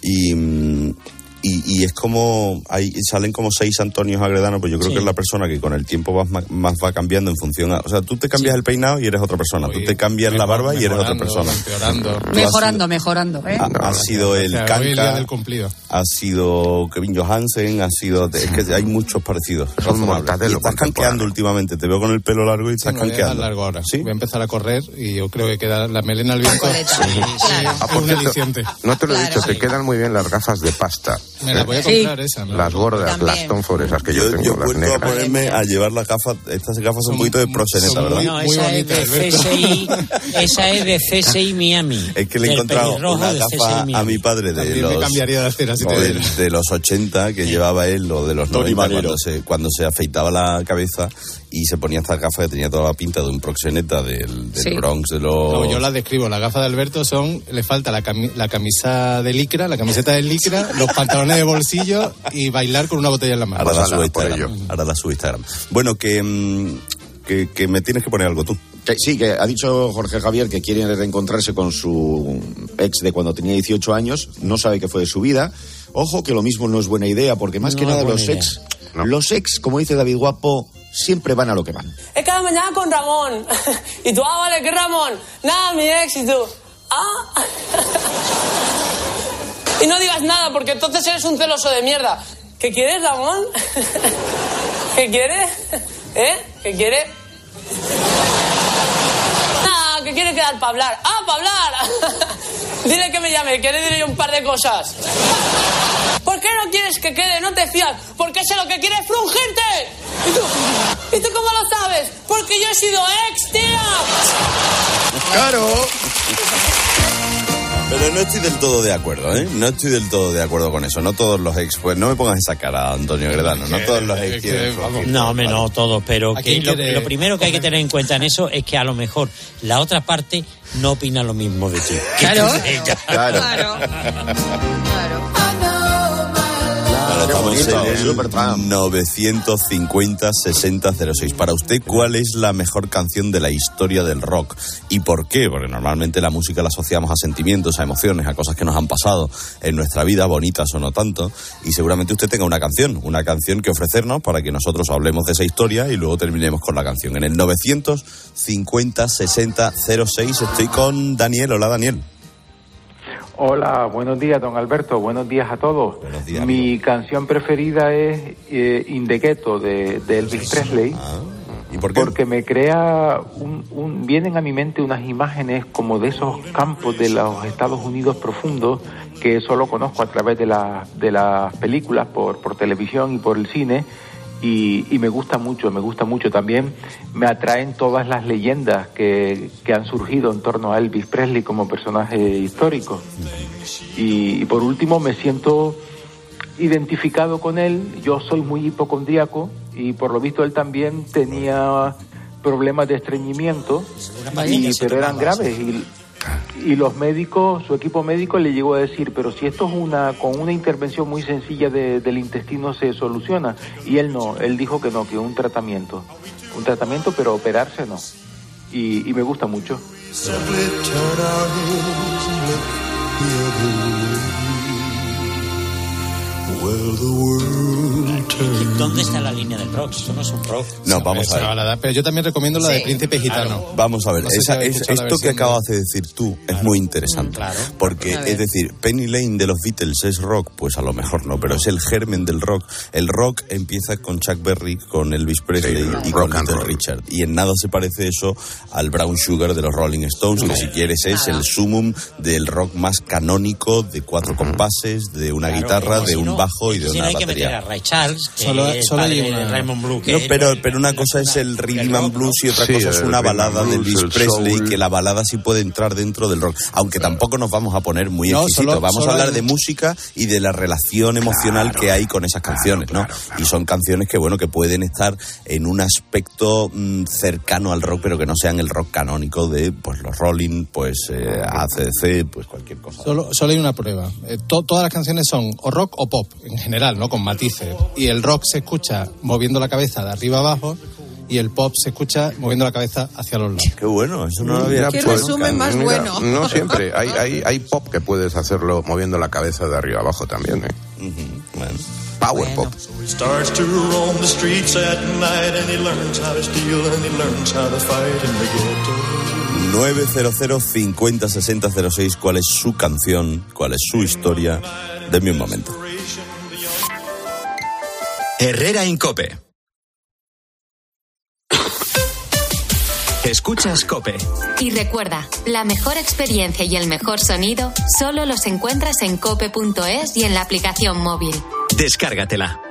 y, mm, y, y es como. Hay, salen como seis Antonios Agredano, pues yo creo Sí. que es la persona que con el tiempo vas ma- más, va cambiando en función a. O sea, tú te cambias el peinado y eres otra persona. tú te cambias la barba y eres otra Mejorando, persona. Has Mejorando, mejorando, ¿eh? Ha, ha sido el O sea, el cumplido. ha sido Kevin Johansen, ha sido. Es que hay muchos parecidos. Y estás canqueando últimamente. Te veo con el pelo largo y estás Me voy a dejar canqueando. largo ahora. ¿Sí? Voy a empezar a correr y yo creo que queda la melena al viento. Ah, es por cierto, aliciente. no te lo he dicho, te quedan muy bien las gafas de pasta. Me las voy a ¿Eh? comprar esa. me las Las gordas, También. las Tonford, esas que yo, Yo, tengo, yo las a ponerme a llevar las gafas, estas gafas un poquito de proseneta, son ¿verdad? No, esa es de Alberto. CSI, esa es de CSI Miami. Es que le he encontrado una gafa a mi padre de También me los, cambiaría de acera si te de, los 80 que llevaba él o de los Tony 90 Manero. cuando se, cuando se afeitaba la cabeza y se ponía estas gafas que tenía toda la pinta de un proxeneta del, del Sí. Bronx, de los... No, yo las describo. Las gafas de Alberto son. Le falta la, cami- la camisa de licra, la camiseta de licra, los pantalones de bolsillo y bailar con una botella en la mano. Ahora la subo a ala, por Instagram. Ahora la subo a Instagram. Bueno, que, mm, que, que me tienes que poner algo tú. Que sí, que ha dicho Jorge Javier que quiere reencontrarse con su ex de cuando tenía 18 años, no sabe qué fue de su vida. Ojo que lo mismo no es buena idea, porque más No que nada los idea. ex, los ex, como dice David Guapo, siempre van a lo que van. Es cada mañana con Ramón. Y tú, ah, vale, ¿qué Ramón? Nada, mi ex. Y ah. Y no digas nada, porque entonces eres un celoso de mierda. ¿Qué quieres, Ramón? ¿Qué quieres? ¿Eh? ¿Qué quieres? Nada, que quiere quedar para hablar. ¡Ah, para hablar! Dile que me llame, quiere decirle un par de cosas. ¿Por qué no quieres que quede? No te fías. Porque sé lo que quiere es frungirte. ¿Y tú? ¿Y tú cómo lo sabes? Porque yo he sido ex, tía. Claro. Pero no estoy del todo de acuerdo, ¿eh? No estoy del todo de acuerdo con eso. No todos los ex, pues no me pongas esa cara, Antonio Gredano. No todos los ex quieren. No, hombre, no todos, pero ¿A que quién lo, primero que hay que tener en cuenta en eso es que a lo mejor la otra parte no opina lo mismo de ti. Claro. Claro. Ahora Qué estamos bonito, en el Supertramp. 950-6006. Para usted, ¿cuál es la mejor canción de la historia del rock? ¿Y por qué? Porque normalmente la música la asociamos a sentimientos, a emociones, a cosas que nos han pasado en nuestra vida, bonitas o no tanto. Y seguramente usted tenga una canción, una canción que ofrecernos para que nosotros hablemos de esa historia y luego terminemos con la canción. En el 950-6006 estoy con Daniel. Hola, Daniel. Hola, buenos días, don Alberto. Buenos días a todos. días, Mi canción preferida es eh, In the Ghetto de, de Elvis Presley. ¿Y por qué? Porque me crea un, un- vienen a mi mente unas imágenes como de esos campos de los Estados Unidos profundos que solo conozco a través de, la- de las películas por, por televisión y por el cine y, y me gusta mucho, me gusta mucho también. Me atraen todas las leyendas que, que han surgido en torno a Elvis Presley como personaje histórico. Y, y por último me siento identificado con él. Yo soy muy hipocondríaco y por lo visto él también tenía problemas de estreñimiento, y- pero eran graves. Y, y los médicos, su equipo médico le llegó a decir, pero si esto es una, con una intervención muy sencilla de- del intestino se soluciona. Y él no, él dijo que no, que un tratamiento. Un tratamiento, pero operarse no. Y, y me gusta mucho. ¿Dónde está la línea del rock? Eso no es un rock. No, vamos a ver. Pero yo también recomiendo la de Sí, Príncipe claro. Gitano. Vamos a ver, No sé si esa- es- esto que acabas de decir tú es muy interesante. Claro. Porque, es decir, Penny Lane de los Beatles es rock, pues a lo mejor no, pero es el germen del rock. El rock empieza con Chuck Berry, con Elvis Presley y con Little Richard. Y en nada se parece eso al Brown Sugar de los Rolling Stones, que si quieres es el sumum del rock más canónico de cuatro compases, de una Claro, guitarra, de si un no- y de no hay que meter a. Ray Charles, que Solo- es solo de una- Raymond Blue. que No, es- pero, pero una cosa es el rhythm and blues y otra Sí, cosa es una balada de blues, Elvis el Presley, soul. que la balada sí puede entrar dentro del rock. Aunque tampoco nos vamos a poner muy No, exquisitos. solo- vamos solo a hablar de música y de la relación emocional que hay con esas canciones, ¿no? Y son canciones que, bueno, que pueden estar en un aspecto mm, cercano al rock, pero que no sean el rock canónico de, pues, los Rolling, pues, eh, ACDC, pues, cualquier cosa. Solo, solo hay una prueba. Eh, to- todas las canciones son o rock o pop, en general, ¿no? Con matices. Y el rock se escucha moviendo la cabeza de arriba abajo y el pop se escucha moviendo la cabeza hacia los lados. Qué bueno, eso no lo había Qué pues, resumen más mira, bueno. No siempre. Hay, hay, hay pop que puedes hacerlo moviendo la cabeza de arriba abajo también. ¿eh? Power pop. He starts to roam the streets at night and he learns how to steal and he learns how to fight in the ghetto. 900 50 60 06, cuál es su canción, cuál es su historia. Denme un momento. Herrera Incope. Escuchas Cope. Y recuerda, la mejor experiencia y el mejor sonido solo los encuentras en cope.es y en la aplicación móvil. Descárgatela.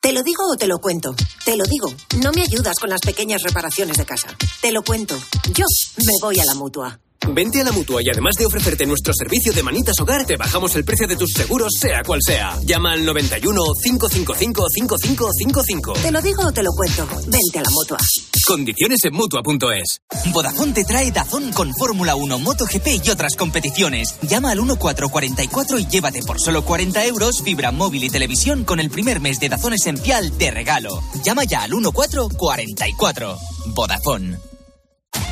¿Te lo digo o te lo cuento? Te lo digo. No me ayudas con las pequeñas reparaciones de casa. Te lo cuento. Yo me voy a la mutua. Vente a la mutua y además de ofrecerte nuestro servicio de manitas hogar, te bajamos el precio de tus seguros, sea cual sea. Llama al 91 555 5555. Te lo digo o te lo cuento. Vente a la mutua. Condiciones en mutua.es. Vodafone te trae Dazón con Fórmula 1, MotoGP y otras competiciones. Llama al 1444 y llévate por solo 40 euros fibra móvil y televisión con el primer mes de Dazón Esencial de regalo. Llama ya al 1444. Vodafone.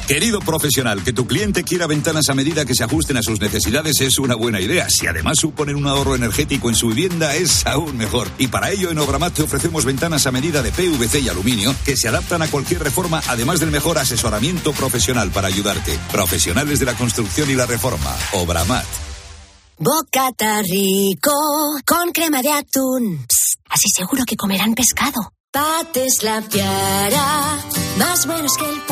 Querido profesional, que tu cliente quiera ventanas a medida que se ajusten a sus necesidades es una buena idea. Si además suponen un ahorro energético en su vivienda, es aún mejor. Y para ello, en Obramat te ofrecemos ventanas a medida de PVC y aluminio que se adaptan a cualquier reforma, además del mejor asesoramiento profesional para ayudarte. Profesionales de la construcción y la reforma. Obramat. Bocata rico con crema de atún. Así seguro que comerán pescado. Pates la piara, más buenos que el.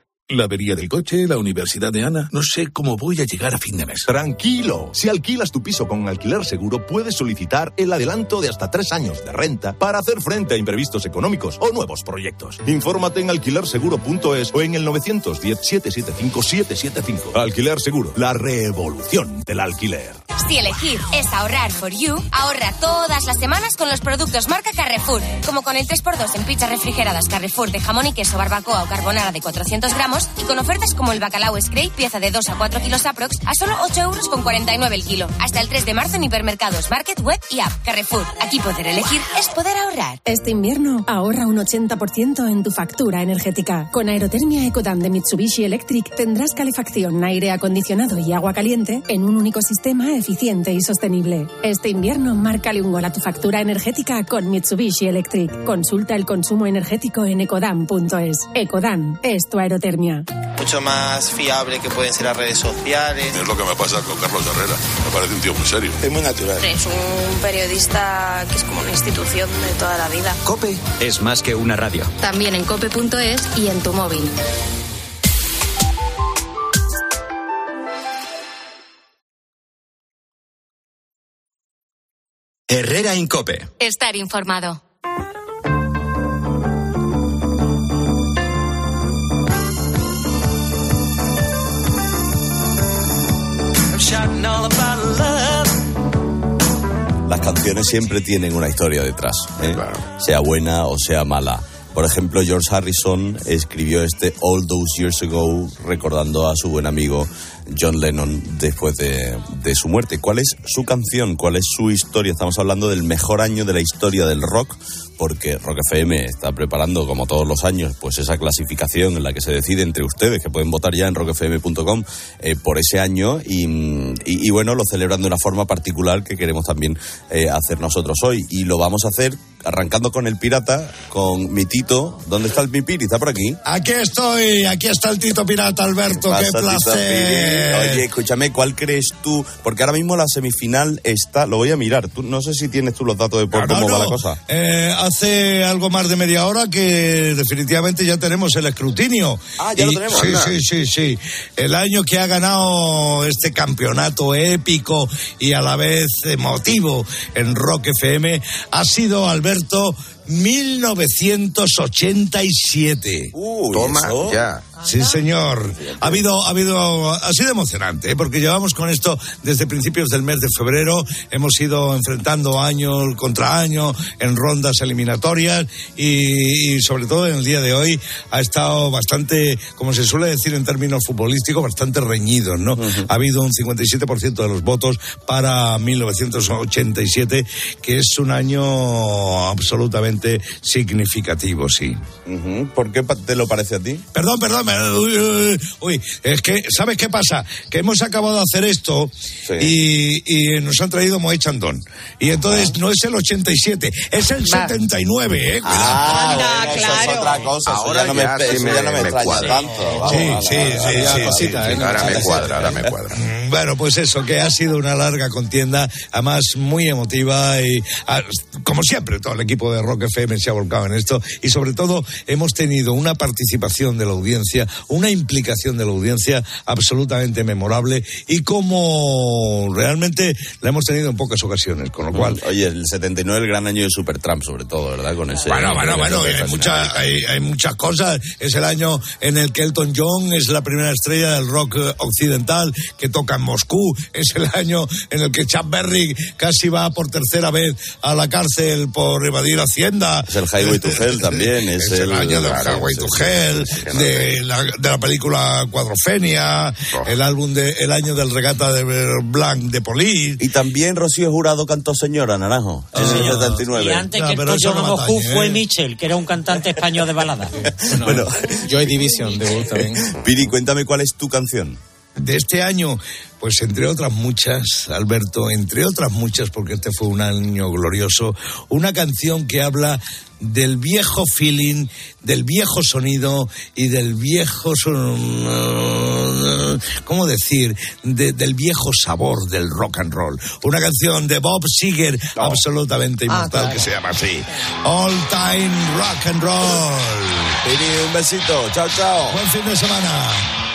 La avería del coche, la universidad de Ana. No sé cómo voy a llegar a fin de mes. Tranquilo, si alquilas tu piso con alquiler seguro, puedes solicitar el adelanto de hasta tres años de renta para hacer frente a imprevistos económicos o nuevos proyectos. Infórmate en alquilerseguro.es o en el 910-775-775. Alquiler Seguro, la revolución del alquiler. Si elegir es ahorrar for you, ahorra todas las semanas con los productos marca Carrefour. Como con el 3x2 en pizzas refrigeradas Carrefour de jamón y queso, barbacoa o carbonara de 400 gramos y con ofertas como el bacalao Scrape, pieza de 2 a 4 kilos aprox, a solo 8 euros con 49 el kilo. Hasta el 3 de marzo en hipermercados, market, web y app. Carrefour. Aquí poder elegir es poder ahorrar. Este invierno ahorra un 80% en tu factura energética. Con Aerotermia Ecodan de Mitsubishi Electric tendrás calefacción, aire acondicionado y agua caliente en un único sistema eficiente y sostenible. Este invierno, márcale un gol a tu factura energética con Mitsubishi Electric. Consulta el consumo energético en ecodan.es. Ecodan es tu aerotermia. Mucho más fiable que pueden ser las redes sociales. Es lo que me pasa con Carlos Herrera. Me parece un tío muy serio. Es muy natural. Es un periodista que es como una institución de toda la vida. Cope es más que una radio. También en cope.es y en tu móvil. Herrera en Cope. Estar informado. Las canciones siempre tienen una historia detrás, ¿eh? sea buena o sea mala. Por ejemplo, George Harrison escribió este All Those Years Ago recordando a su buen amigo John Lennon después de, de su muerte. ¿Cuál es su canción? ¿Cuál es su historia? Estamos hablando del mejor año de la historia del rock, porque Rock FM está preparando, como todos los años, pues esa clasificación en la que se decide entre ustedes, que pueden votar ya en rockfm.com eh, por ese año, y, y- y bueno, lo celebran de una forma particular que queremos también eh, hacer nosotros hoy. Y lo vamos a hacer arrancando con el pirata, con mi Tito. ¿Dónde está el pipiri? ¿Está por aquí? Aquí estoy, aquí está el Tito Pirata, Alberto, qué, pasa, placer. Oye, escúchame, ¿cuál crees tú? Porque ahora mismo la semifinal está, lo voy a mirar. Tú, no sé si tienes tú los datos de por No, cómo no, va la cosa. Eh, hace algo más de media hora que definitivamente ya tenemos el escrutinio. Ah, ya lo tenemos, Sí, anda. sí, sí, sí. El año que ha ganado este campeonato épico y a la vez emotivo en Rock FM ha sido Alberto 1987. Toma ya. Sí, señor. Ha habido, ha habido, ha sido emocionante, ¿eh? porque llevamos con esto desde principios del mes de febrero. Hemos ido enfrentando año contra año en rondas eliminatorias y, y sobre todo en el día de hoy ha estado bastante, como se suele decir en términos futbolísticos, bastante reñido, ¿no? Ha habido un 57% de los votos para 1987, que es un año absolutamente significativo, sí. ¿Por qué te lo parece a ti? Perdón, perdón, me- uy, uy, uy, es que, ¿sabes qué pasa? Que hemos acabado de hacer esto y, y nos han traído Moe Chandón. Y entonces no es el 87, es el 79, ¿eh? Ah, Cuidado. bueno, eso es otra cosa. eso Ahora ya no me, ya eso sí ya me- no me me extraña cuadra. tanto. Vamos, Sí, sí, sí, sí, sí, sí, Ahora me sí, cuadra, sí. ahora me cuadra. Mm, Bueno, pues eso, que ha sido una larga contienda, además muy emotiva y ah, como siempre todo el equipo de Rock FM se ha volcado en esto y sobre todo hemos tenido una participación de la audiencia, una implicación de la audiencia absolutamente memorable y como realmente la hemos tenido en pocas ocasiones, con lo cual... Oye, el 79 el gran año de Supertramp, sobre todo, ¿verdad? Con ese. Bueno, bueno, bueno, hay, mucha- hay, hay muchas cosas. Es el año en el que Elton John es la primera estrella del rock eh, occidental que toca en Moscú. Es el año en el que Chuck Berry casi va por tercera vez a la cárcel por evadir Es el Highway to Hell también. Es, Es el año del claro, Highway to Hell, de la, de la película Cuadrofenia, el álbum de el año del regata de Blanc de Police. Y también Rocío Jurado cantó Señora, Naranjo. Sí, señor, 79. Y antes No, que el pollo no matañe, fue ¿eh? Michel, que era un cantante español de balada. Bueno, Joy Division de también. Piri, cuéntame cuál es tu canción. De este año, pues entre otras muchas, Alberto, entre otras muchas, porque este fue un año glorioso, una canción que habla del viejo feeling, del viejo sonido y del viejo, ¿cómo decir? De- del viejo sabor del rock and roll. Una canción de Bob Seger, absolutamente Ah, inmortal, claro. que se llama así. All Time Rock and Roll. Piri, un besito. Chao, chao. Buen fin de semana.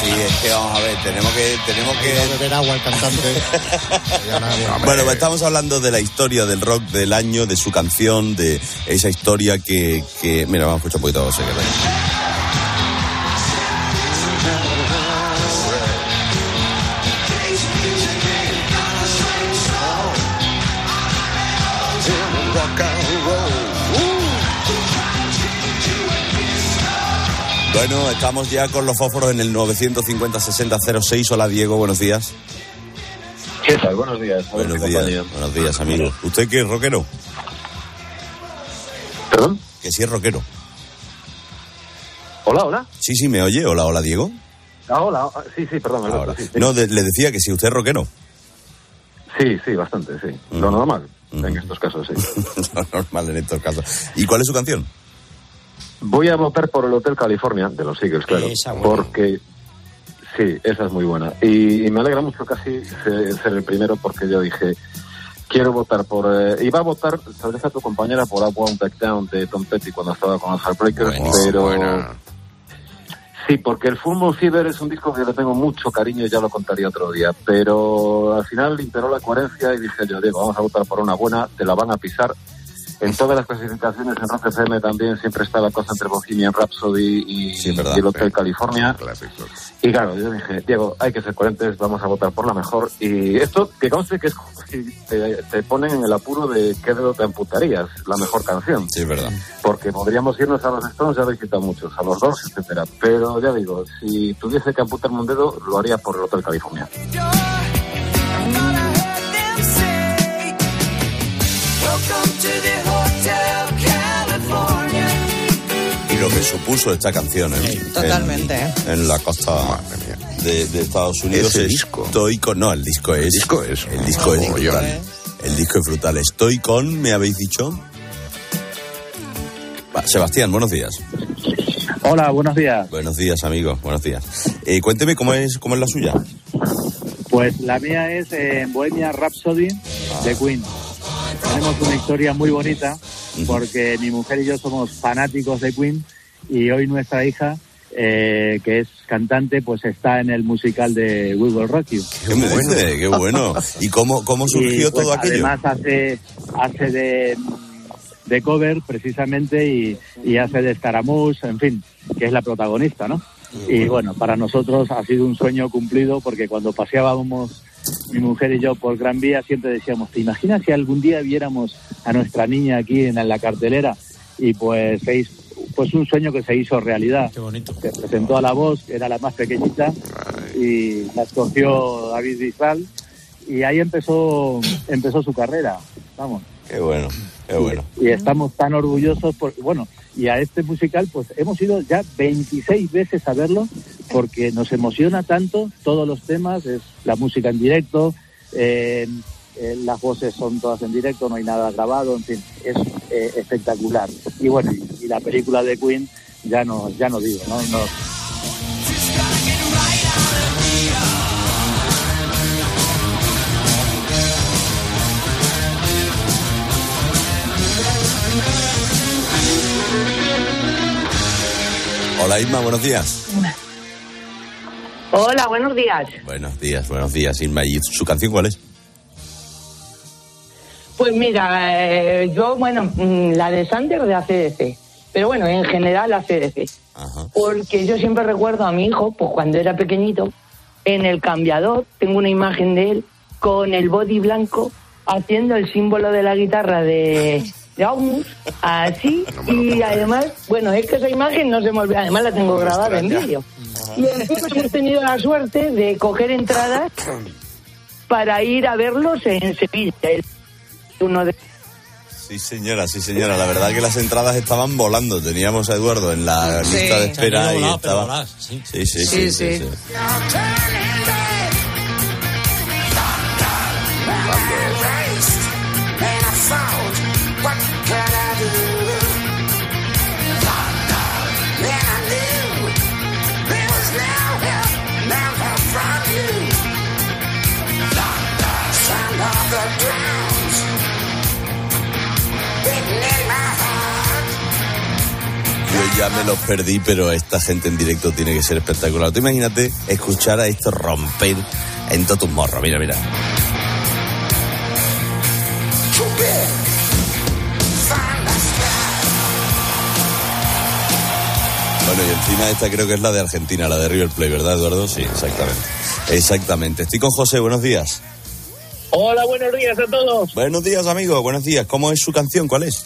Sí, es que vamos a ver, tenemos que... Tenemos que... beber agua el cantante. Bueno, pues estamos hablando de la historia del rock del año, de su canción, de esa historia que... que... Mira, vamos a escuchar un poquito de Seger. Bueno, estamos ya con los fósforos en el 950-6006. Hola, Diego, buenos días. ¿Qué tal? Buenos días. Buenos días, buenos días, amigo. ¿Usted qué es rockero? ¿Perdón? Que sí es rockero. Hola, hola. Sí, sí, me oye. Hola, hola, Diego. Ah, hola. ah, Sí, sí, perdón. Sí, sí. No, de- le decía que si usted es rockero. Sí, sí, bastante, sí. Lo normal en estos casos, sí. Lo normal en estos casos. ¿Y cuál es su canción? Voy a votar por el Hotel California de los Eagles, claro. Esa buena. porque sí, esa es muy buena. Y, y me alegra mucho casi ser, el primero porque yo dije, quiero votar por... eh, iba a votar, tal vez a tu compañera, por I Won't Back Down de Tom Petty cuando estaba con los Heartbreakers, pero... Sí, porque el Full Fever es un disco que le tengo mucho cariño y ya lo contaría otro día. Pero al final imperó la coherencia y dije yo, Diego, vamos a votar por una buena, te la van a pisar. En todas las clasificaciones en Rock FM también siempre está la cosa entre Bohemian Rhapsody y, y el Hotel California. Y claro, yo dije, Diego, hay que ser coherentes, vamos a votar por la mejor. Y esto, que conste que es como si te, te ponen en el apuro de qué dedo te amputarías, la mejor canción. Sí, es verdad. Porque podríamos irnos a los Stones, ya habéis citado muchos, a los dos, etcétera. Pero ya digo, si tuviese que amputarme un dedo, lo haría por el Hotel California. Y lo que supuso esta canción en, Totalmente. en, en la costa de, de Estados Unidos Ese es disco. Estoy con... No, el disco es... El disco es... El disco es. El disco es brutal. Estoy con... ¿Me habéis dicho? Va, Sebastián, buenos días. Hola, buenos días. Buenos días, amigos. Buenos días. Eh, cuénteme cómo es, cómo es la suya. Pues la mía es eh, Bohemia Rhapsody de Queen. Tenemos una historia muy bonita porque mi mujer y yo somos fanáticos de Queen y hoy nuestra hija, eh, que es cantante, pues está en el musical de We Will Rock You. ¿Qué dice? Qué bueno. ¿Y cómo, cómo surgió Y, pues, todo aquello? Además hace, hace de, de cover precisamente y, y hace de Scaramouche, en fin, que es la protagonista, ¿no? Y bueno, para nosotros ha sido un sueño cumplido porque cuando paseábamos mi mujer y yo por Gran Vía siempre decíamos, ¿te imaginas si algún día viéramos a nuestra niña aquí en la cartelera? Y pues se hizo- pues un sueño que se hizo realidad. Qué bonito. Se presentó a la voz, que era la más pequeñita, y la escogió David Bisbal, y ahí empezó, empezó su carrera, vamos. Qué bueno, qué bueno. Y estamos tan orgullosos, porque, bueno, y a este musical, pues hemos ido ya 26 veces a verlo, porque nos emociona tanto todos los temas, es la música en directo, eh, eh, las voces son todas en directo, no hay nada grabado, en fin, es eh, espectacular. Y bueno, y, la película de Queen, ya no, ya no digo. No- Hola Irma, buenos días. Hola, buenos días. Buenos días, buenos días, Irma. ¿Y su canción cuál es? Pues mira, eh, yo, bueno, mm, la de Sander de ACDC, pero bueno, en general ACDC. Porque yo siempre recuerdo a mi hijo, pues cuando era pequeñito, en el cambiador, tengo una imagen de él con el body blanco haciendo el símbolo de la guitarra de, de August, así, y además, bueno, es que esa imagen no se me olvida, además la tengo grabada en vídeo. Y encima hemos tenido la suerte de coger entradas para ir a verlos en Sevilla. Uno de Sí, señora, sí, señora. La verdad que las entradas estaban volando. Teníamos a Eduardo en la lista de espera y volado, estaba... voladas, sí. Sí, sí, sí. Sí, ya me los perdí, pero esta gente en directo tiene que ser espectacular. Tú imagínate escuchar a esto romper en todos tus morros. Mira, mira. Bueno, y encima esta creo que es la de Argentina, la de River Plate, ¿verdad, Eduardo? Sí, exactamente. Exactamente. Estoy con José, buenos días. Hola, buenos días a todos. Buenos días, amigo, buenos días. ¿Cómo es su canción? ¿Cuál es?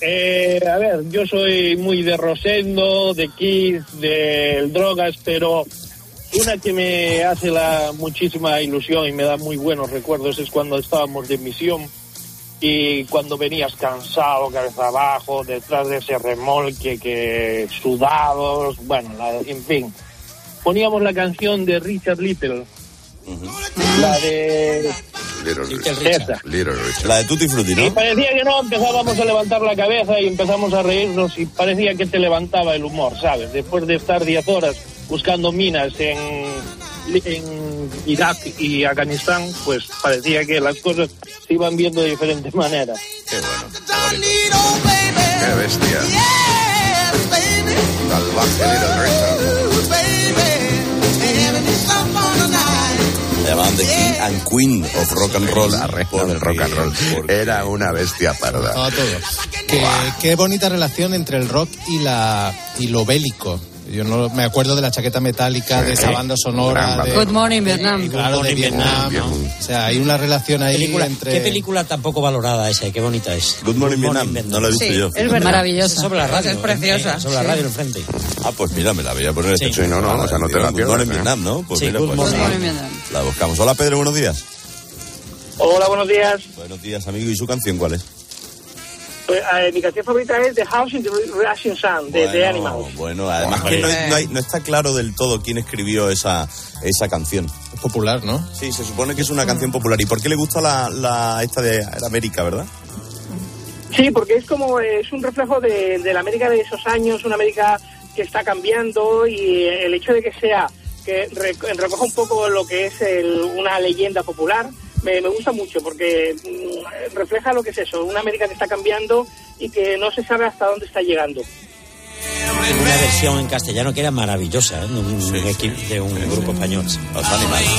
Eh, a ver, yo soy muy de Rosendo, de Kiss, de Drogas, pero una que me hace la muchísima ilusión y me da muy buenos recuerdos es cuando estábamos de misión y cuando venías cansado, cabeza abajo, detrás de ese remolque que sudados, bueno, en fin. Poníamos la canción de Richard Little, la de Little Richard. Richard. Little Richard. La de Tutti Frutti, Y ¿no? parecía que no, empezábamos a levantar la cabeza y empezamos a reírnos y parecía que te levantaba el humor, ¿sabes? Después de estar 10 horas buscando minas en, en Irak y Afganistán, pues parecía que las cosas se iban viendo de diferentes maneras. Qué bueno. Qué bestia. Salvaje Little Richard. Llamaban The King and Queen of Rock and Roll. La reina del rock and roll. Era una bestia parda. Estaba todo. Qué, qué bonita relación entre el rock y la y lo bélico. Yo no me acuerdo de la chaqueta metálica, de esa banda sonora. De, Good Morning Vietnam. claro, de Morning Vietnam. Vietnam, O sea, hay una relación ahí Película- entre. ¿Qué película tampoco valorada esa? y Qué bonita es. Good Morning Vietnam, no la he visto Sí, yo. es verdad. Maravillosa. Sobre la radio. Es preciosa. eh, sobre la sí. radio enfrente. Ah, pues mira, me la voy a poner Sí. Sí, no, no, o sea, no te la Good pierdas, Morning ¿eh? Vietnam, ¿no? Pues Sí, mira, Good pues Morning Vietnam. la buscamos. Hola Pedro, buenos días. Hola, buenos días. Buenos días, amigo. ¿Y su canción cuál es? Pues, eh, mi canción favorita es The House in the Rising Sun, de The Animals. Bueno, además que no, no hay- no está claro del todo quién escribió esa, esa canción. Es popular, ¿no? Sí, se supone que es una canción popular. ¿Y por qué le gusta la, la esta de América, verdad? Sí, porque es como, eh, es un reflejo de, de la América de esos años, una América que está cambiando y el hecho de que sea, que re- recoja un poco lo que es el- una leyenda popular, me, me gusta mucho porque mm, refleja lo que es eso, una América que está cambiando y que no se sabe hasta dónde está llegando. Una versión en castellano que era maravillosa, ¿eh? de un, equipo- de un grupo español. Los animales.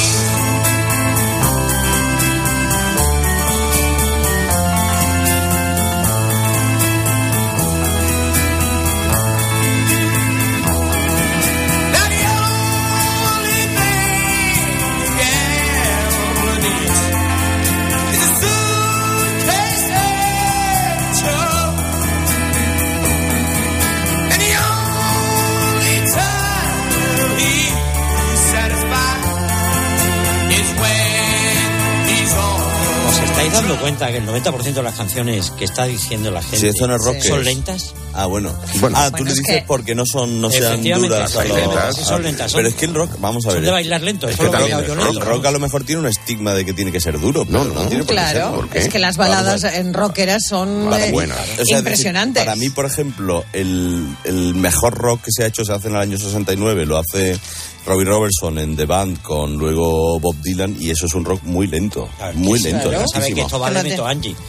90% de las canciones que está diciendo la gente Si esto no es rock, ¿qué son lentas? Ah, bueno. Bueno. ah, tú Bueno, le es dices que- porque no son, no sean duras. son a lo- lentas, sí, son lentas, son- Pero es que el rock, vamos a ver. Son de bailar lento, Es eso que lo he también, bailado yo rock, lento. rock a lo mejor tiene un estigma de que tiene que ser duro. No, no. tiene por qué Claro, serlo. qué? es que las baladas en rockeras son Para eh, buenas. O sea, es decir, impresionantes. para mí, por ejemplo, el, el mejor rock que se ha hecho se hace en el año 69, lo hace Robbie Robertson en The Band con luego Bob Dylan y eso es un rock muy lento, muy lento, sabes que esto neto Angie.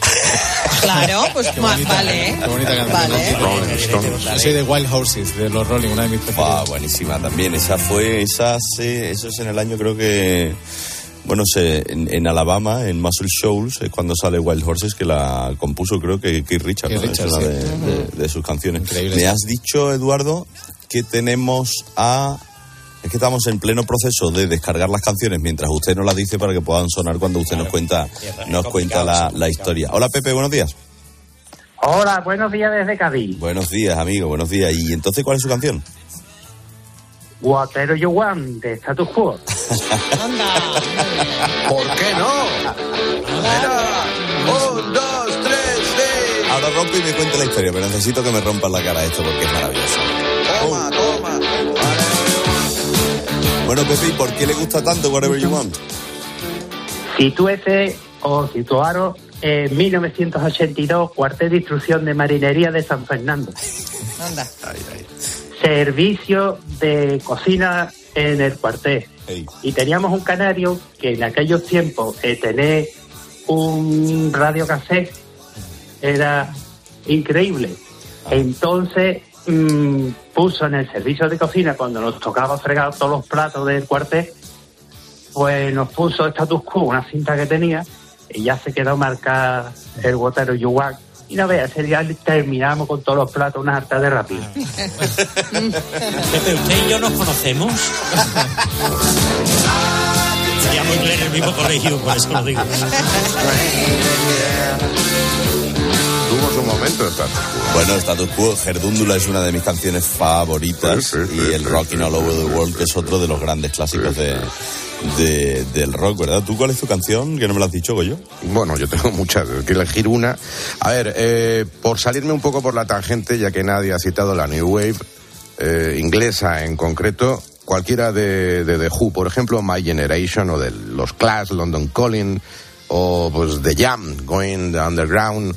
Claro, pues ma- vale. ¿eh? Qué bonita canción. Vale. Rolling Stones. Yo soy de Wild Horses, de los Rolling, una de mis Ah, preferidas. buenísima también. Esa fue, esa se- eso es en el año creo que, bueno, se, en, en Alabama, en Muscle Shoals, es cuando sale Wild Horses, que la compuso creo que Keith Richards, Keith ¿no? Richards, es una sí. de, de- de sus canciones. Increíble, Me sí. has dicho, Eduardo, que tenemos a... Es que estamos en pleno proceso de descargar las canciones mientras usted nos las dice para que puedan sonar cuando usted nos cuenta, nos cuenta la, la historia. Hola Pepe, buenos días. Hola, buenos días desde Cádiz. Buenos días, amigo, buenos días. ¿Y entonces cuál es su canción? Whatever you want, de Status Quo. ¿Por qué no? Mira, un, dos, tres, sí. Ahora rompe y me cuente la historia, pero necesito que me rompan la cara esto porque es maravilloso. Toma, toma. Bueno, Pepe, ¿y por qué le gusta tanto Whatever You Want? Situese o situaros en 1982, cuartel de instrucción de marinería de San Fernando. Anda. Servicio de cocina en el cuartel. Ey. Y teníamos un canario que en aquellos tiempos eh, tener un radio cassette era increíble. Entonces mm, puso en el servicio de cocina, cuando nos tocaba fregar todos los platos del cuartel, pues nos puso status quo, una cinta que tenía, y ya se quedó marcada el Water You Want. Y no veas, ese día terminamos con todos los platos una harta de rápido. Pepe, usted y yo nos conocemos. Estudiamos inglés en el mismo colegio, por eso lo digo. Su momento status quo. Bueno, Status Quo, Gerdúndula es una de mis canciones favoritas Sí, sí, sí, y el Rocking All Over the World, que es otro de los grandes clásicos de, de- del rock, ¿verdad? ¿Tú cuál es tu canción? Que no me lo has dicho, Goyo. Bueno, yo tengo muchas, quiero elegir una. A ver, eh, por salirme un poco por la tangente, ya que nadie ha citado la New Wave, eh, inglesa en concreto, cualquiera de, de The Who, por ejemplo, My Generation, o de los Clash, London Calling, o pues The Jam, Going Underground.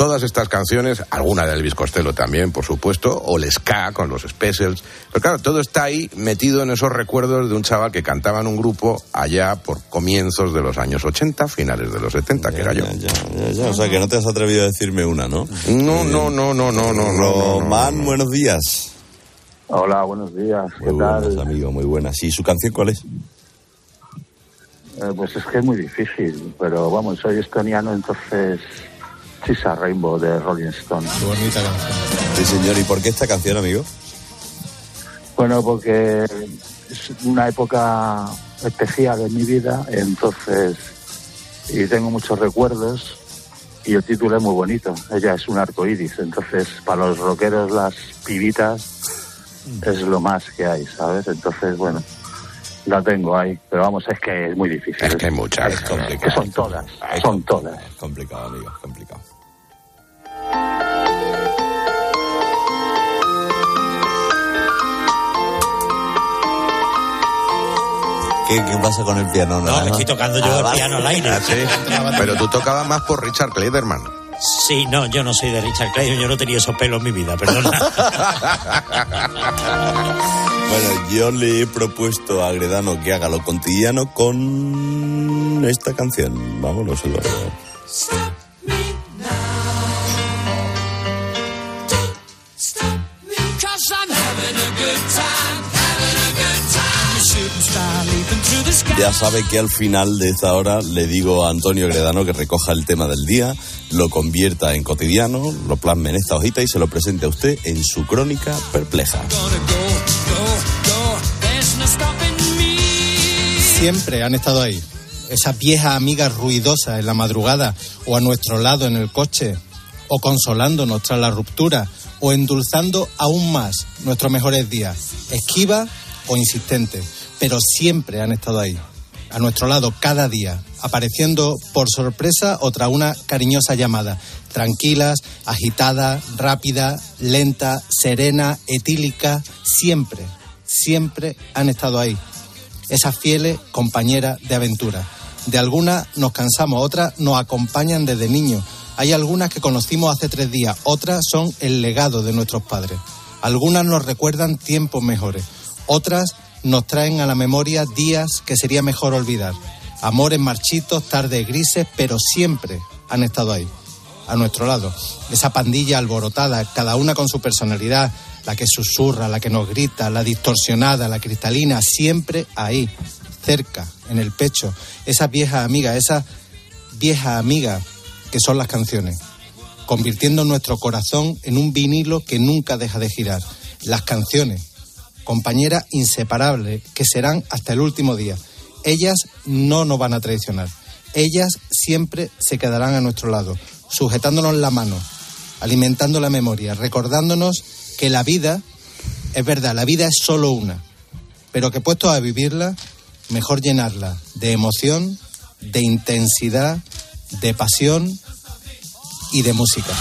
Todas estas canciones, alguna de Elvis Costello también, por supuesto, o el ska con los Specials. Pero claro, todo está ahí metido en esos recuerdos de un chaval que cantaba en un grupo allá por comienzos de los años 80, finales de los 70, que era yo. Ya, ya, o sea, que no te has atrevido a decirme una, ¿no? No, no, no, no, no, no, no, no. Román, buenos días. Hola, buenos días. ¿Qué Muy tal? buenas, amigo, muy buenas. ¿Y su canción cuál es? Eh, pues es que es muy difícil, pero vamos, soy estoniano, entonces Chisa Rainbow de Rolling Stone. Qué bonita canción. Sí, señor. ¿Y por qué esta canción, amigo? Bueno, porque es una época especial en mi vida, entonces, y tengo muchos recuerdos, y el título es muy bonito. Ella es un arco iris, entonces, para los rockeros, las pibitas, es lo más que hay, ¿sabes? Entonces, bueno, la tengo ahí, pero vamos, es que es muy difícil. Es que hay muchas. Es que son todas, son todas. Es complicado, amigo, es complicado. ¿Qué, qué pasa con el piano? No, estoy tocando yo el vale. piano al aire. Ah, sí. Pero tú tocabas más por Richard Clayderman. Sí, no, yo no soy de Richard Clayton, yo no tenía esos pelos en mi vida, perdona. Bueno, yo le he propuesto a Gredano que haga lo cotidiano con esta canción. Vámonos, Eduardo. Ya sabe que al final de esta hora le digo a Antonio Gredano que recoja el tema del día, lo convierta en cotidiano, lo plasme en esta hojita y se lo presente a usted en su crónica perpleja. Siempre han estado ahí. Esas viejas amigas ruidosas en la madrugada o a nuestro lado en el coche o consolándonos tras la ruptura o endulzando aún más nuestros mejores días, esquiva o insistente, pero siempre han estado ahí, a nuestro lado cada día, apareciendo por sorpresa o tras una cariñosa llamada, tranquilas, agitada, rápida, lenta, serena, etílica, siempre, siempre han estado ahí, esas fieles compañeras de aventura. De algunas nos cansamos, otras nos acompañan desde niños. Hay algunas que conocimos hace tres días, otras son el legado de nuestros padres. Algunas nos recuerdan tiempos mejores, otras nos traen a la memoria días que sería mejor olvidar. Amores marchitos, tardes grises, pero siempre han estado ahí, a nuestro lado. Esa pandilla alborotada, cada una con su personalidad, la que susurra, la que nos grita, la distorsionada, la cristalina, siempre ahí, cerca, en el pecho. Esas viejas amigas, esas viejas amigas que son las canciones, convirtiendo nuestro corazón en un vinilo que nunca deja de girar. Las canciones, compañeras inseparables que serán hasta el último día. Ellas no nos van a traicionar. Ellas siempre se quedarán a nuestro lado, sujetándonos la mano, alimentando la memoria, recordándonos que la vida, es verdad, la vida es solo una, pero que puestos a vivirla, mejor llenarla de emoción, de intensidad, de pasión y de música.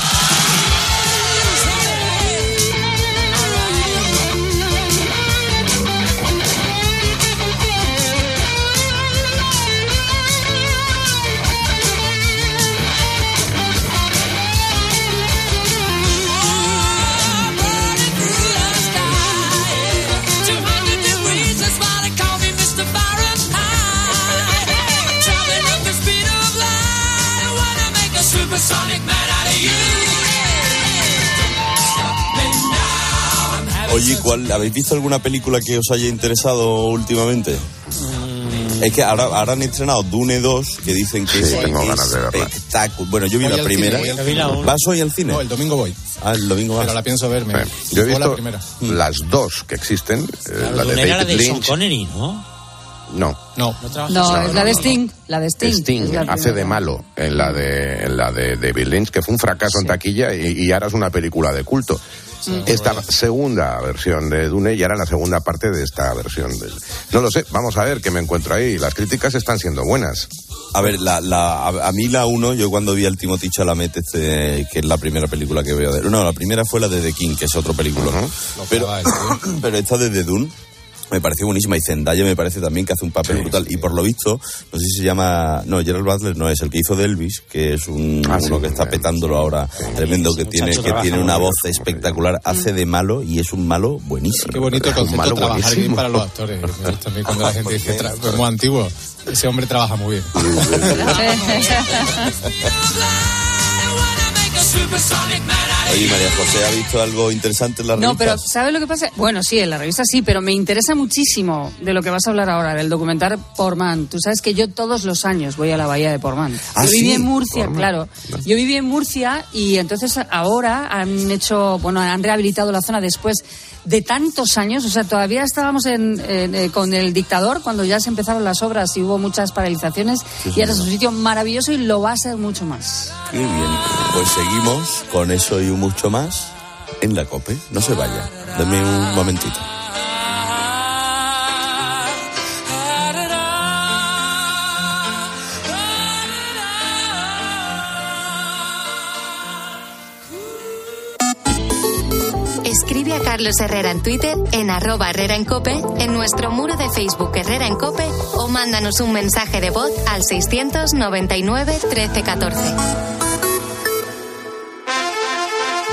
¿Cuál, ¿habéis visto alguna película que os haya interesado últimamente? Es que ahora, ahora han estrenado Dune 2, que dicen que Sí, es tengo ganas de verla. espectáculo. Bueno, yo vi Voy la primera. ¿Vas hoy al cine? No, el domingo voy. Ah, el domingo vas. Pero la pienso verme. Eh, yo he la visto primera. las dos que existen, eh, la de Dune era la David de Sean Lynch. Connery, ¿no? No. No. No, es la de Sting. La de Sting. Sting es la hace de malo en la de, en la de David Lynch, que fue un fracaso en taquilla y, y ahora es una película de culto. Esta segunda versión de Dune y ahora la segunda parte de esta versión. de- No lo sé, vamos a ver qué me encuentro ahí. Las críticas están siendo buenas. A ver, la, la, a, a mí la uno, yo cuando vi al Timothy Chalamet, este, que es la primera película que veo de... No, la primera fue la de The King, que es otro película. Pero, pero esta de The Dune me pareció buenísima y Zendaya me parece también que hace un papel brutal y por lo visto no sé si se llama no Gerald Butler no es el que hizo de Elvis que es un, Ah, uno sí, que está petándolo ahora tremendo que tiene que tiene una bien. voz espectacular hace de malo y es un malo buenísimo Qué bonito el Es un concepto malo trabajar buenísimo. bien para los actores. Mí cuando la gente dice, muy antiguo. Ese hombre trabaja muy bien. Oye María José ha visto algo interesante en la No, revista pero ¿sabes lo que pasa? Bueno, sí, en la revista sí, pero me interesa muchísimo de lo que vas a hablar ahora, del documental Portman. Tú sabes que yo todos los años voy a la bahía de Portman. Ah, yo viví en Murcia, Portman. claro. Yo viví en Murcia y entonces ahora han hecho, bueno, han rehabilitado la zona después de tantos años. O sea, todavía estábamos en, eh, con el dictador cuando ya se empezaron las obras y hubo muchas paralizaciones. Sí, y ahora es un sitio maravilloso y lo va a ser mucho más. Qué bien. Pues seguimos con eso y mucho más en la COPE. No se vaya. Dame un momentito. Escribe a Carlos Herrera en Twitter, en arroba Herrera en Cope, en nuestro muro de Facebook Herrera en Cope o mándanos un mensaje de voz al 699 1314.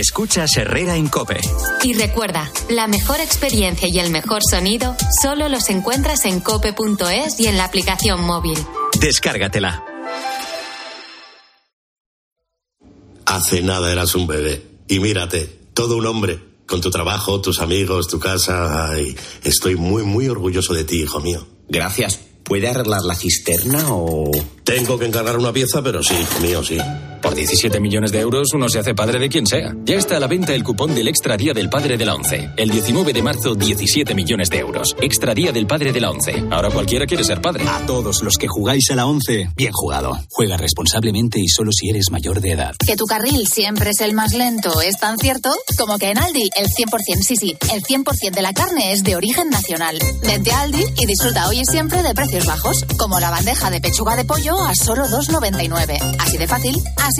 Escuchas Herrera en Cope. Y recuerda, la mejor experiencia y el mejor sonido solo los encuentras en cope.es y en la aplicación móvil. Descárgatela. Hace nada eras un bebé. Y mírate, todo un hombre. Con tu trabajo, tus amigos, tu casa. Ay, estoy muy, muy orgulloso de ti, hijo mío. Gracias. ¿Puede arreglar la cisterna o...? Tengo que encargar una pieza, pero sí, hijo mío, sí. Por 17 millones de euros uno se hace padre de quien sea. Ya está a la venta el cupón del Extra Día del Padre de la ONCE. El 19 de marzo, 17 millones de euros. Extra Día del Padre de la ONCE. Ahora cualquiera quiere ser padre. A todos los que jugáis a la 11, bien jugado. Juega responsablemente y solo si eres mayor de edad. Que tu carril siempre es el más lento es tan cierto como que en Aldi el 100%, sí, sí, el 100% de la carne es de origen nacional. Vente a Aldi y disfruta hoy y siempre de precios bajos, como la bandeja de pechuga de pollo a solo 2,99. Así de fácil, así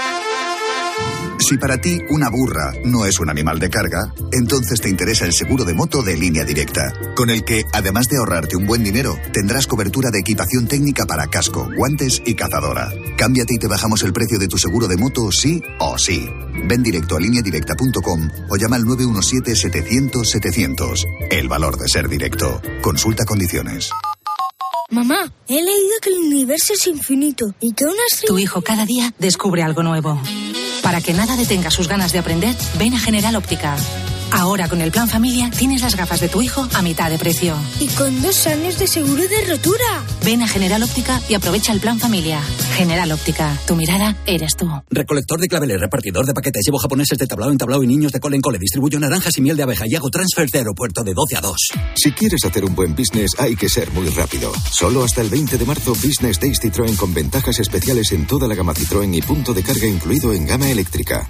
Si para ti una burra no es un animal de carga, entonces te interesa el seguro de moto de línea directa, con el que, además de ahorrarte un buen dinero, tendrás cobertura de equipación técnica para casco, guantes y cazadora. Cámbiate y te bajamos el precio de tu seguro de moto sí o sí. Ven directo a lineadirecta.com o llama al 917-700-700. El valor de ser directo. Consulta condiciones. Mamá, he leído que el universo es infinito y que una Tu hijo cada día descubre algo nuevo. Para que nada detenga sus ganas de aprender, ven a General Óptica. Ahora con el plan familia tienes las gafas de tu hijo a mitad de precio. Y con dos años de seguro de rotura. Ven a General Óptica y aprovecha el plan familia. General Óptica, tu mirada eres tú. Recolector de claveles, repartidor de paquetes, llevo japoneses de tablao en tablao y niños de cole en cole. Distribuyo naranjas y miel de abeja y hago transfers de aeropuerto de 12 a 2. Si quieres hacer un buen business, hay que ser muy rápido. Solo hasta el 20 de marzo, Business Days Citroën con ventajas especiales en toda la gama Citroën y punto de carga incluido en gama eléctrica.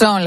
Son